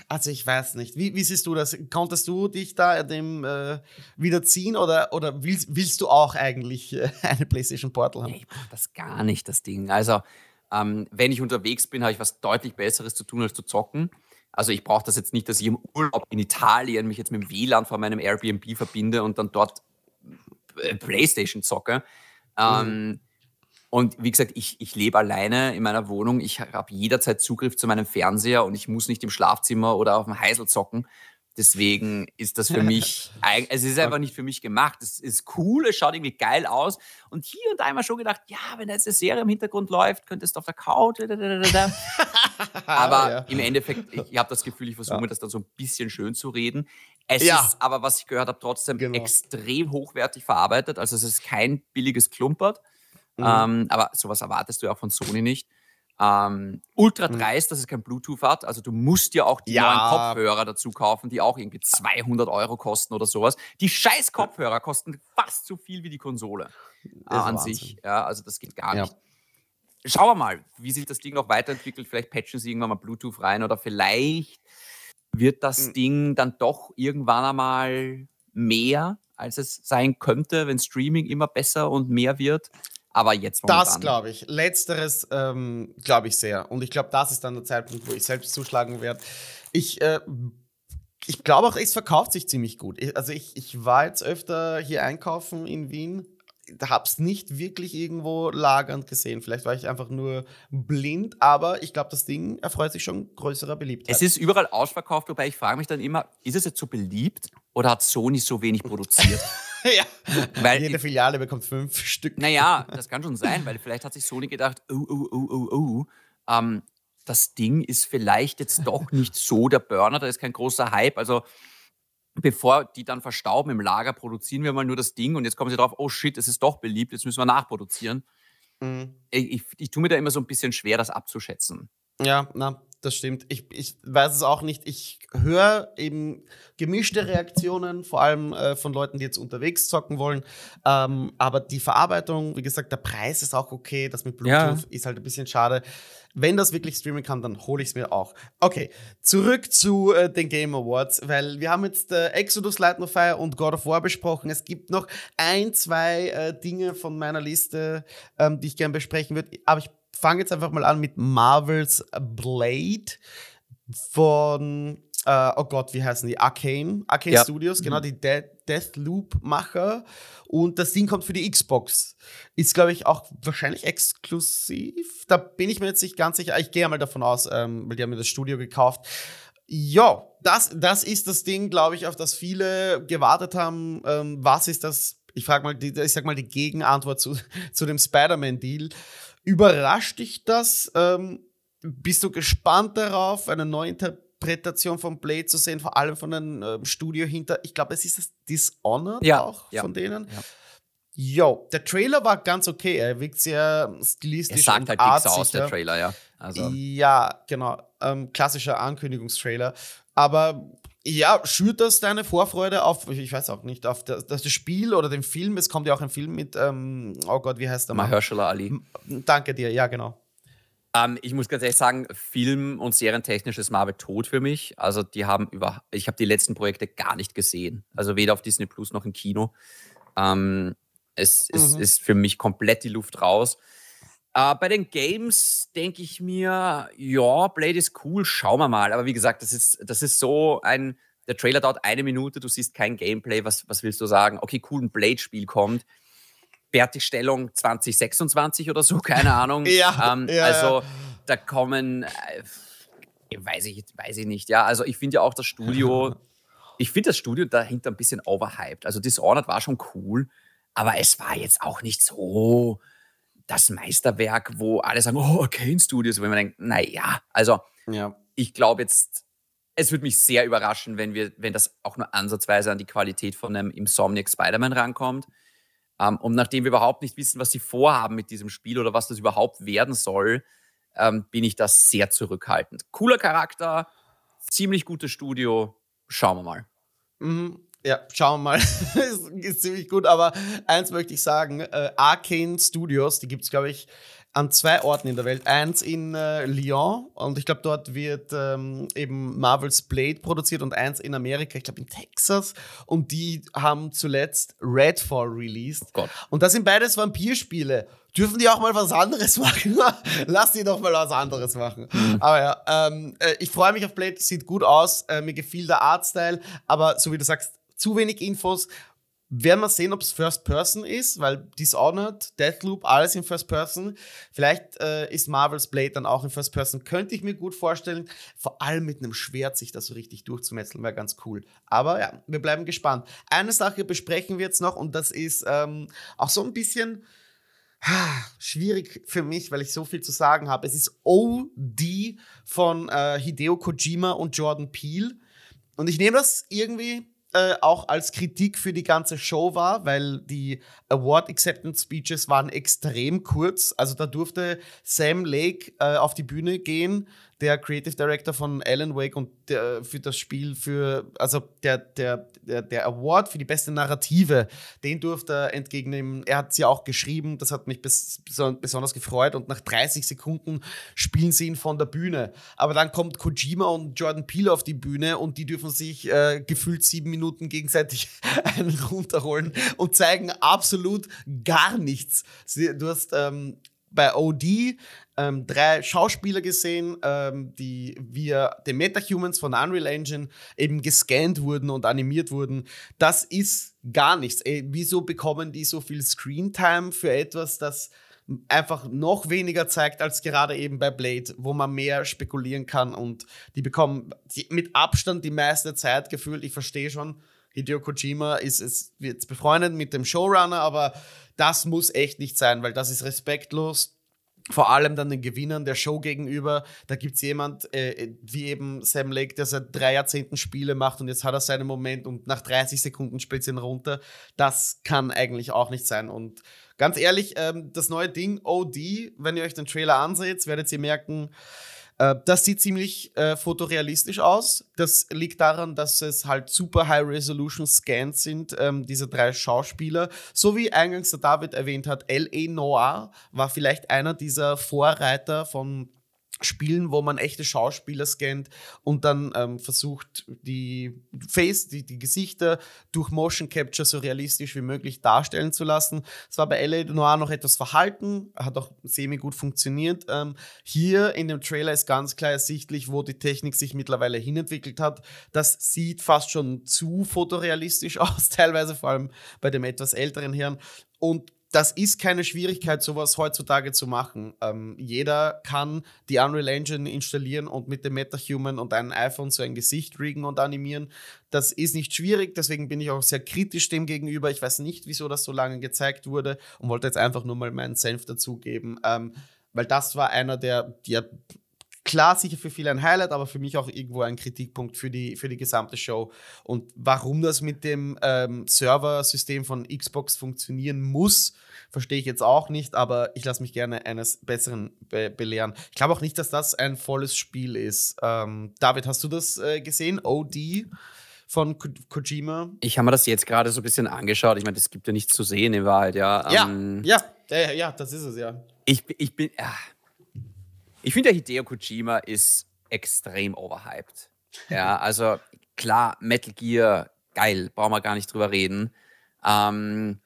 Also ich weiß nicht. Wie, wie siehst du das? Konntest du dich da dem äh, wiederziehen oder, oder willst, willst du auch eigentlich äh, *laughs* eine PlayStation Portal haben? ich brauche das gar nicht, das Ding. Also ähm, wenn ich unterwegs bin, habe ich was deutlich Besseres zu tun, als zu zocken. Also ich brauche das jetzt nicht, dass ich im Urlaub in Italien mich jetzt mit dem WLAN von meinem Airbnb verbinde und dann dort Playstation zocke. Ähm, mhm. Und wie gesagt, ich, ich lebe alleine in meiner Wohnung. Ich habe jederzeit Zugriff zu meinem Fernseher und ich muss nicht im Schlafzimmer oder auf dem Heisel zocken. Deswegen ist das für mich, es ist einfach nicht für mich gemacht. Es ist cool, es schaut irgendwie geil aus. Und hier und da immer schon gedacht, ja, wenn da jetzt eine Serie im Hintergrund läuft, könntest du auf der Couch. aber ja. im Endeffekt, ich habe das Gefühl, ich versuche ja. mir das dann so ein bisschen schön zu reden. Es ja. ist aber, was ich gehört habe, trotzdem genau. extrem hochwertig verarbeitet. Also es ist kein billiges Klumpert. Mhm. Ähm, aber sowas erwartest du ja auch von Sony nicht. Ähm, ultra mhm. dreist, dass es kein Bluetooth hat. Also du musst ja auch die ja. neuen Kopfhörer dazu kaufen, die auch irgendwie 200 Euro kosten oder sowas. Die scheiß Kopfhörer kosten fast so viel wie die Konsole äh, an Wahnsinn. sich. Ja, also das geht gar ja. nicht. Schauen wir mal, wie sich das Ding noch weiterentwickelt. Vielleicht patchen sie irgendwann mal Bluetooth rein oder vielleicht wird das mhm. Ding dann doch irgendwann einmal mehr, als es sein könnte, wenn Streaming immer besser und mehr wird. Aber jetzt momentan. Das glaube ich. Letzteres ähm, glaube ich sehr. Und ich glaube, das ist dann der Zeitpunkt, wo ich selbst zuschlagen werde. Ich, äh, ich glaube auch, es verkauft sich ziemlich gut. Also ich, ich war jetzt öfter hier einkaufen in Wien habe es nicht wirklich irgendwo lagernd gesehen. Vielleicht war ich einfach nur blind, aber ich glaube, das Ding erfreut sich schon größerer Beliebtheit. Es ist überall ausverkauft, wobei ich frage mich dann immer, ist es jetzt so beliebt oder hat Sony so wenig produziert? *laughs* *laughs* ja. Weil Jede Filiale bekommt fünf Stück. Naja, das kann schon sein, weil vielleicht hat sich Sony gedacht, oh, oh, oh, oh, oh, ähm, das Ding ist vielleicht jetzt doch *laughs* nicht so der Burner, da ist kein großer Hype. Also bevor die dann verstauben im Lager, produzieren wir mal nur das Ding und jetzt kommen sie drauf, oh shit, es ist doch beliebt, jetzt müssen wir nachproduzieren. Mhm. Ich, ich, ich tue mir da immer so ein bisschen schwer, das abzuschätzen. Ja, na, das stimmt. Ich, ich weiß es auch nicht. Ich höre eben gemischte Reaktionen, vor allem äh, von Leuten, die jetzt unterwegs zocken wollen. Ähm, aber die Verarbeitung, wie gesagt, der Preis ist auch okay. Das mit Bluetooth ja. ist halt ein bisschen schade. Wenn das wirklich streamen kann, dann hole ich es mir auch. Okay, zurück zu äh, den Game Awards, weil wir haben jetzt äh, Exodus, Light No Fire und God of War besprochen. Es gibt noch ein, zwei äh, Dinge von meiner Liste, ähm, die ich gerne besprechen würde. Aber ich fange jetzt einfach mal an mit Marvels Blade von, äh, oh Gott, wie heißen die? Arcane, Arcane ja. Studios, genau, mhm. die De Deathloop-Macher. Und das Ding kommt für die Xbox. Ist, glaube ich, auch wahrscheinlich exklusiv. Da bin ich mir jetzt nicht ganz sicher. Ich gehe mal davon aus, ähm, weil die haben mir das Studio gekauft. Ja, das, das ist das Ding, glaube ich, auf das viele gewartet haben. Ähm, was ist das? Ich frage mal, die, ich sag mal die Gegenantwort zu, *laughs* zu dem Spider-Man-Deal. Überrascht dich das? Ähm, bist du gespannt darauf, eine neue Interpretation von Blade zu sehen, vor allem von einem äh, Studio hinter? Ich glaube, es ist das Dishonored ja, auch ja, von denen. Ja. Jo, der Trailer war ganz okay. Er wirkt sehr stilistisch. Er sagt halt nichts aus, der Trailer, ja. Also. Ja, genau. Ähm, klassischer Ankündigungstrailer. Aber ja, schürt das deine Vorfreude auf, ich weiß auch nicht, auf das, das Spiel oder den Film? Es kommt ja auch ein Film mit, ähm, oh Gott, wie heißt der? Mahershala Ali. Danke dir, ja, genau. Ähm, ich muss ganz ehrlich sagen, Film- und Serientechnisch ist Marvel tot für mich. Also, die haben über, ich habe die letzten Projekte gar nicht gesehen. Also, weder auf Disney Plus noch im Kino. Ähm, es, mhm. es ist für mich komplett die Luft raus. Uh, bei den Games denke ich mir, ja, Blade ist cool, schauen wir mal. Aber wie gesagt, das ist, das ist so ein, der Trailer dauert eine Minute, du siehst kein Gameplay, was, was willst du sagen? Okay, cool, ein Blade-Spiel kommt. Fertigstellung 2026 oder so, keine *laughs* Ahnung. ja, ähm, ja, Also da kommen, äh, weiß, ich, weiß ich nicht, ja. Also ich finde ja auch das Studio, *laughs* ich finde das Studio dahinter ein bisschen overhyped. Also Dishonored war schon cool, aber es war jetzt auch nicht so das Meisterwerk, wo alle sagen, oh, Kane Studios, wo man denkt, naja, also ja. ich glaube jetzt, es würde mich sehr überraschen, wenn wir, wenn das auch nur ansatzweise an die Qualität von einem Insomniac Spider-Man rankommt. Ähm, und nachdem wir überhaupt nicht wissen, was sie vorhaben mit diesem Spiel oder was das überhaupt werden soll, ähm, bin ich da sehr zurückhaltend. Cooler Charakter, ziemlich gutes Studio. Schauen wir mal. Mhm. Ja, schauen wir mal. *laughs* ist, ist, ziemlich gut, aber eins möchte ich sagen: äh, Arcane Studios, die gibt es, glaube ich, an zwei Orten in der Welt. Eins in äh, Lyon und ich glaube, dort wird ähm, eben Marvel's Blade produziert und eins in Amerika, ich glaube in Texas. Und die haben zuletzt Redfall released. Oh und das sind beides Vampirspiele. Dürfen die auch mal was anderes *laughs* machen? Lass die doch mal was anderes machen. Mhm. Aber ja, ähm, äh, ich freue mich auf Blade, sieht gut aus. Äh, mir gefiel der Artstyle, aber so wie du sagst, zu wenig Infos. Werden wir sehen, ob es First Person ist, weil Dishonored, Deathloop, alles in First Person. Vielleicht äh, ist Marvel's Blade dann auch in First Person. Könnte ich mir gut vorstellen. Vor allem mit einem Schwert sich das so richtig durchzumetzeln, wäre ganz cool. Aber ja, wir bleiben gespannt. Eine Sache besprechen wir jetzt noch und das ist ähm, auch so ein bisschen schwierig für mich, weil ich so viel zu sagen habe. Es ist OD von äh, Hideo Kojima und Jordan Peele. Und ich nehme das irgendwie äh, auch als Kritik für die ganze Show war, weil die Award Acceptance Speeches waren extrem kurz. Also da durfte Sam Lake äh, auf die Bühne gehen, der Creative Director von Alan Wake und der, für das Spiel für, also der, der, der, der Award für die beste Narrative, den durfte er entgegennehmen. Er hat sie auch geschrieben, das hat mich bes besonders gefreut und nach 30 Sekunden spielen sie ihn von der Bühne. Aber dann kommt Kojima und Jordan Peele auf die Bühne und die dürfen sich äh, gefühlt sieben Minuten gegenseitig *laughs* einen runterholen und zeigen absolut gar nichts. Du hast ähm, bei OD ähm, drei Schauspieler gesehen, ähm, die via den Metahumans von Unreal Engine eben gescannt wurden und animiert wurden. Das ist gar nichts. Ey, wieso bekommen die so viel Screentime für etwas, das einfach noch weniger zeigt als gerade eben bei Blade, wo man mehr spekulieren kann und die bekommen die, mit Abstand die meiste Zeit gefühlt. Ich verstehe schon, Hideo Kojima ist, ist jetzt befreundet mit dem Showrunner, aber das muss echt nicht sein, weil das ist respektlos vor allem dann den Gewinnern der Show gegenüber. Da gibt es jemand, äh, wie eben Sam Lake, der seit drei Jahrzehnten Spiele macht und jetzt hat er seinen Moment und nach 30 Sekunden spielt ihn runter. Das kann eigentlich auch nicht sein. Und ganz ehrlich, ähm, das neue Ding OD, wenn ihr euch den Trailer anseht, werdet ihr merken, das sieht ziemlich äh, fotorealistisch aus. Das liegt daran, dass es halt super High-Resolution Scans sind, ähm, diese drei Schauspieler. So wie eingangs der David erwähnt hat, L.A. Noir war vielleicht einer dieser Vorreiter von Spielen, wo man echte Schauspieler scannt und dann ähm, versucht, die Face, die, die Gesichter durch Motion Capture so realistisch wie möglich darstellen zu lassen. Es war bei L.A. Noir noch etwas verhalten, hat auch semi-gut funktioniert. Ähm, hier in dem Trailer ist ganz klar ersichtlich, wo die Technik sich mittlerweile hinentwickelt hat. Das sieht fast schon zu fotorealistisch *laughs* aus, teilweise vor allem bei dem etwas älteren Herrn. Und das ist keine Schwierigkeit, sowas heutzutage zu machen. Ähm, jeder kann die Unreal Engine installieren und mit dem MetaHuman und einem iPhone so ein Gesicht riggen und animieren. Das ist nicht schwierig, deswegen bin ich auch sehr kritisch dem gegenüber. Ich weiß nicht, wieso das so lange gezeigt wurde und wollte jetzt einfach nur mal meinen Senf dazugeben, ähm, weil das war einer der, der klar sicher für viele ein Highlight, aber für mich auch irgendwo ein Kritikpunkt für die, für die gesamte Show. Und warum das mit dem ähm, Serversystem von Xbox funktionieren muss, verstehe ich jetzt auch nicht, aber ich lasse mich gerne eines Besseren be belehren. Ich glaube auch nicht, dass das ein volles Spiel ist. Ähm, David, hast du das äh, gesehen? OD? von Ko Kojima. Ich habe mir das jetzt gerade so ein bisschen angeschaut. Ich meine, das gibt ja nichts zu sehen in Wahrheit, ja. Ja, ähm, ja, ja, ja, das ist es, ja. Ich, ich bin, ja, ich finde, der Hideo Kojima ist extrem overhyped. Ja, *laughs* also klar, Metal Gear, geil, brauchen wir gar nicht drüber reden. Ähm,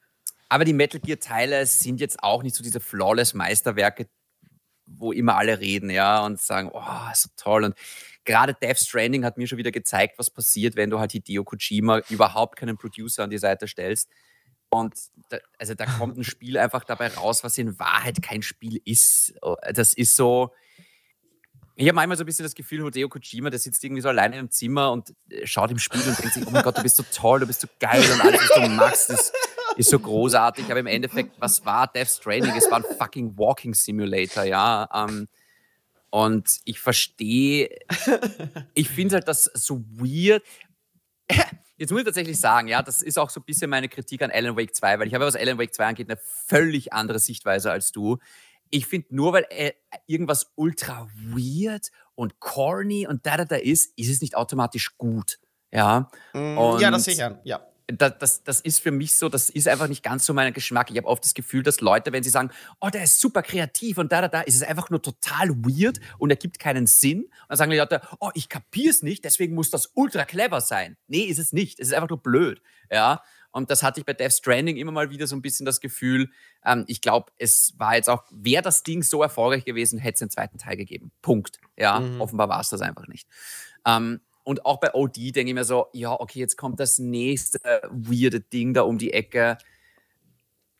aber die Metal Gear-Teile sind jetzt auch nicht so diese flawless Meisterwerke, wo immer alle reden, ja, und sagen, oh, so toll. Und gerade Death Stranding hat mir schon wieder gezeigt, was passiert, wenn du halt Hideo Kojima überhaupt keinen Producer an die Seite stellst. Und da, also da kommt ein *laughs* Spiel einfach dabei raus, was in Wahrheit kein Spiel ist. Das ist so, ich habe manchmal so ein bisschen das Gefühl, Hideo Kojima, der sitzt irgendwie so alleine im Zimmer und äh, schaut im Spiegel und denkt sich, oh mein Gott, du bist so toll, du bist so geil und alles, was du machst, ist, ist so großartig. Aber im Endeffekt, was war Death Stranding? Es war ein fucking Walking Simulator, ja. Ähm, und ich verstehe, ich finde halt das so weird. Jetzt muss ich tatsächlich sagen, ja, das ist auch so ein bisschen meine Kritik an Alan Wake 2, weil ich habe, was Alan Wake 2 angeht, eine völlig andere Sichtweise als du ich finde, nur weil äh, irgendwas ultra weird und corny und da, da, da ist, ist es nicht automatisch gut. Ja, mm, ja das sicher, ja. Das, das, das ist für mich so, das ist einfach nicht ganz so mein Geschmack. Ich habe oft das Gefühl, dass Leute, wenn sie sagen, oh, der ist super kreativ und da, da, da, ist es einfach nur total weird und er gibt keinen Sinn. Und dann sagen die Leute, oh, ich kapiere es nicht, deswegen muss das ultra clever sein. Nee, ist es nicht. Es ist einfach nur blöd. Ja. Und das hatte ich bei Death Stranding immer mal wieder so ein bisschen das Gefühl. Ähm, ich glaube, es war jetzt auch, wäre das Ding so erfolgreich gewesen, hätte es einen zweiten Teil gegeben. Punkt. Ja, mhm. offenbar war es das einfach nicht. Ähm, und auch bei OD denke ich mir so, ja, okay, jetzt kommt das nächste weirde Ding da um die Ecke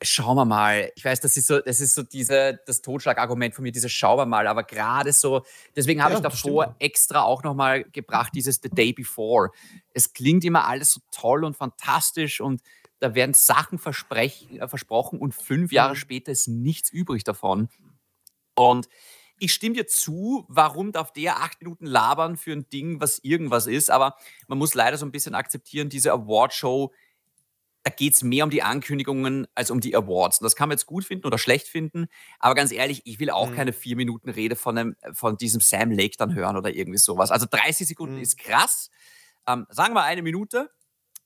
schauen wir mal. Ich weiß, das ist so, das ist so diese, das Totschlagargument von mir, dieses schauen wir mal, aber gerade so, deswegen habe ja, ich davor extra auch nochmal gebracht, dieses The Day Before. Es klingt immer alles so toll und fantastisch und da werden Sachen äh, versprochen und fünf Jahre mhm. später ist nichts übrig davon. Und ich stimme dir zu, warum darf der acht Minuten labern für ein Ding, was irgendwas ist, aber man muss leider so ein bisschen akzeptieren, diese Awardshow, da geht es mehr um die Ankündigungen als um die Awards. Und das kann man jetzt gut finden oder schlecht finden, aber ganz ehrlich, ich will auch mhm. keine vier Minuten Rede von, einem, von diesem Sam Lake dann hören oder irgendwie sowas. Also 30 Sekunden mhm. ist krass. Ähm, sagen wir eine Minute,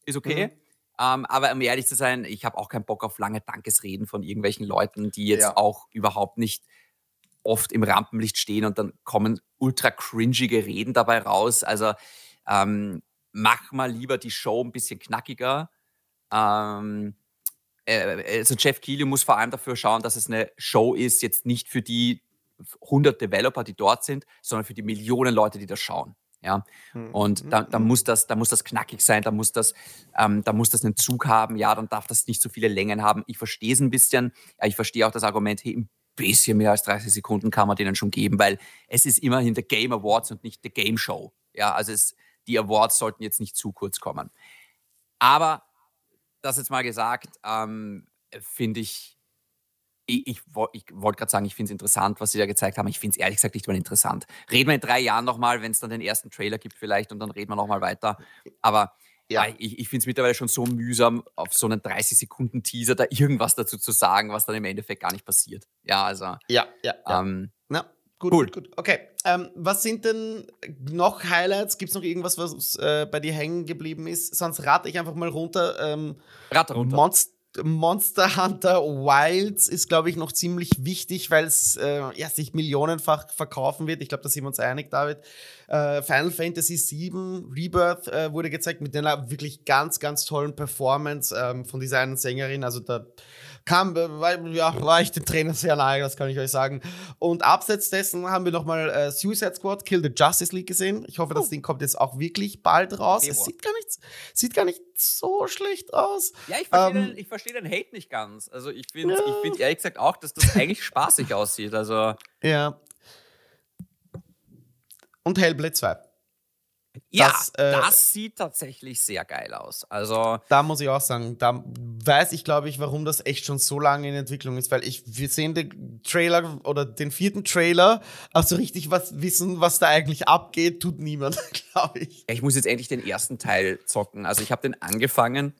ist okay. Mhm. Ähm, aber um ehrlich zu sein, ich habe auch keinen Bock auf lange Dankesreden von irgendwelchen Leuten, die jetzt ja. auch überhaupt nicht oft im Rampenlicht stehen und dann kommen ultra cringige Reden dabei raus. Also ähm, mach mal lieber die Show ein bisschen knackiger. Ähm, äh, also Jeff Keighley muss vor allem dafür schauen, dass es eine Show ist, jetzt nicht für die 100 Developer, die dort sind, sondern für die Millionen Leute, die das schauen. Ja, hm. und da, da, hm. muss das, da muss das knackig sein, da muss das, ähm, da muss das einen Zug haben, ja, dann darf das nicht so viele Längen haben. Ich verstehe es ein bisschen, ja, ich verstehe auch das Argument, hey, ein bisschen mehr als 30 Sekunden kann man denen schon geben, weil es ist immerhin der Game Awards und nicht der Game Show. Ja, also es, die Awards sollten jetzt nicht zu kurz kommen. Aber das jetzt mal gesagt, ähm, finde ich, ich, ich, ich wollte gerade sagen, ich finde es interessant, was sie da gezeigt haben. Ich finde es ehrlich gesagt nicht mal interessant. Reden wir in drei Jahren nochmal, wenn es dann den ersten Trailer gibt vielleicht und dann reden wir nochmal weiter. Aber ja. ich, ich finde es mittlerweile schon so mühsam, auf so einen 30-Sekunden-Teaser da irgendwas dazu zu sagen, was dann im Endeffekt gar nicht passiert. Ja, also. Ja, ja. Ähm, ja. Gut, cool. gut, gut. Okay. Ähm, was sind denn noch Highlights? Gibt es noch irgendwas, was äh, bei dir hängen geblieben ist? Sonst rate ich einfach mal runter. Ähm, rate runter. Monst Monster Hunter Wilds ist, glaube ich, noch ziemlich wichtig, weil es äh, ja, sich millionenfach verkaufen wird. Ich glaube, da sind wir uns einig, David. Äh, Final Fantasy VII Rebirth äh, wurde gezeigt mit einer wirklich ganz, ganz tollen Performance ähm, von dieser einen Sängerin. Also da kam, äh, ja, war ich den Trainer sehr nahe, das kann ich euch sagen. Und abseits dessen haben wir nochmal äh, Suicide Squad, Kill the Justice League gesehen. Ich hoffe, oh. das Ding kommt jetzt auch wirklich bald raus. Februar. Es sieht gar, nicht, sieht gar nicht so schlecht aus. Ja, ich verstehe ähm, den, versteh den Hate nicht ganz. Also ich finde ja. find ehrlich gesagt auch, dass das eigentlich spaßig aussieht. Also. Ja. Und Hellblade 2. Ja, das, äh, das, sieht tatsächlich sehr geil aus. Also da muss ich auch sagen, da weiß ich, glaube ich, warum das echt schon so lange in Entwicklung ist, weil ich wir sehen den Trailer oder den vierten Trailer, also richtig was wissen, was da eigentlich abgeht, tut niemand, *laughs* glaube ich. Ich muss jetzt endlich den ersten Teil zocken. Also ich habe den angefangen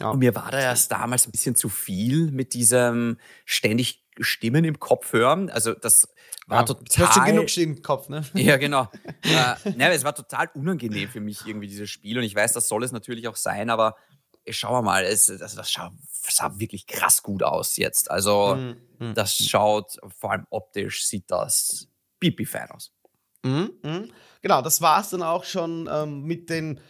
ja. und mir war da erst damals ein bisschen zu viel mit diesem ständig Stimmen im Kopf hören. Also das war ja, total. Du hast schon genug Stimmen im Kopf, ne? *laughs* Ja, genau. *laughs* äh, ne, es war total unangenehm für mich irgendwie dieses Spiel und ich weiß, das soll es natürlich auch sein, aber schauen wir mal, es, also das sah, sah, wirklich krass gut aus jetzt. Also mhm. das mhm. schaut vor allem optisch sieht das pipi-fein aus. Mhm. Mhm. Genau, das war es dann auch schon ähm, mit den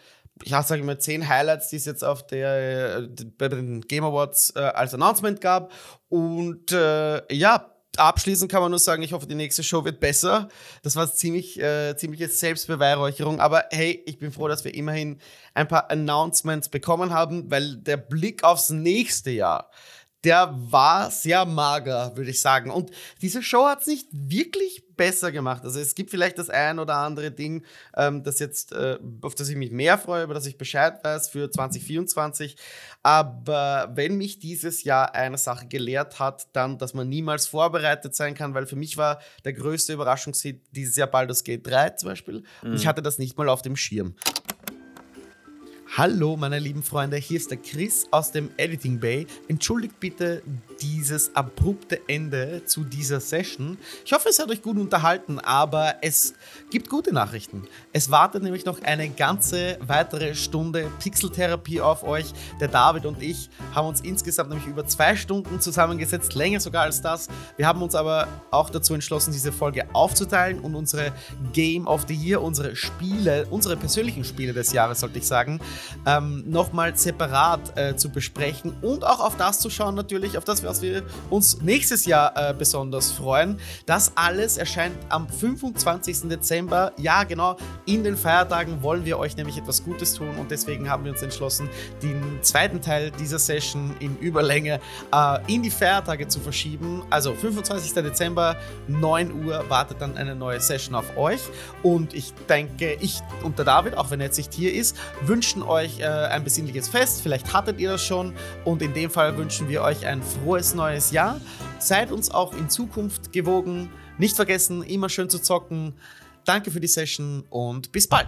ja, sage ich mal, zehn Highlights, die es jetzt auf der, äh, bei den Game Awards äh, als Announcement gab. Und äh, ja, abschließend kann man nur sagen, ich hoffe, die nächste Show wird besser. Das war ziemlich, äh, ziemliche Selbstbeweihräucherung. Aber hey, ich bin froh, dass wir immerhin ein paar Announcements bekommen haben, weil der Blick aufs nächste Jahr, der war sehr mager, würde ich sagen. Und diese Show hat es nicht wirklich besser gemacht. Also es gibt vielleicht das ein oder andere Ding, ähm, das jetzt, äh, auf das ich mich mehr freue, über das ich Bescheid weiß für 2024. Aber wenn mich dieses Jahr eine Sache gelehrt hat, dann, dass man niemals vorbereitet sein kann, weil für mich war der größte Überraschungshit dieses Jahr Baldur's Gate 3 zum Beispiel. Mhm. Und ich mhm. hatte das nicht mal auf dem Schirm. Hallo, meine lieben Freunde, hier ist der Chris aus dem Editing Bay. Entschuldigt bitte dieses abrupte Ende zu dieser Session. Ich hoffe, es hat euch gut unterhalten, aber es gibt gute Nachrichten. Es wartet nämlich noch eine ganze weitere Stunde Pixeltherapie auf euch. Der David und ich haben uns insgesamt nämlich über zwei Stunden zusammengesetzt, länger sogar als das. Wir haben uns aber auch dazu entschlossen, diese Folge aufzuteilen und unsere Game of the Year, unsere Spiele, unsere persönlichen Spiele des Jahres, sollte ich sagen, ähm, nochmal separat äh, zu besprechen und auch auf das zu schauen, natürlich, auf das, was wir uns nächstes Jahr äh, besonders freuen. Das alles erscheint am 25. Dezember. Ja, genau, in den Feiertagen wollen wir euch nämlich etwas Gutes tun und deswegen haben wir uns entschlossen, den zweiten Teil dieser Session in Überlänge äh, in die Feiertage zu verschieben. Also 25. Dezember, 9 Uhr, wartet dann eine neue Session auf euch. Und ich denke, ich und der David, auch wenn er jetzt nicht hier ist, wünschen euch euch äh, ein besinnliches Fest. Vielleicht hattet ihr das schon. Und in dem Fall wünschen wir euch ein frohes neues Jahr. Seid uns auch in Zukunft gewogen. Nicht vergessen, immer schön zu zocken. Danke für die Session und bis bald.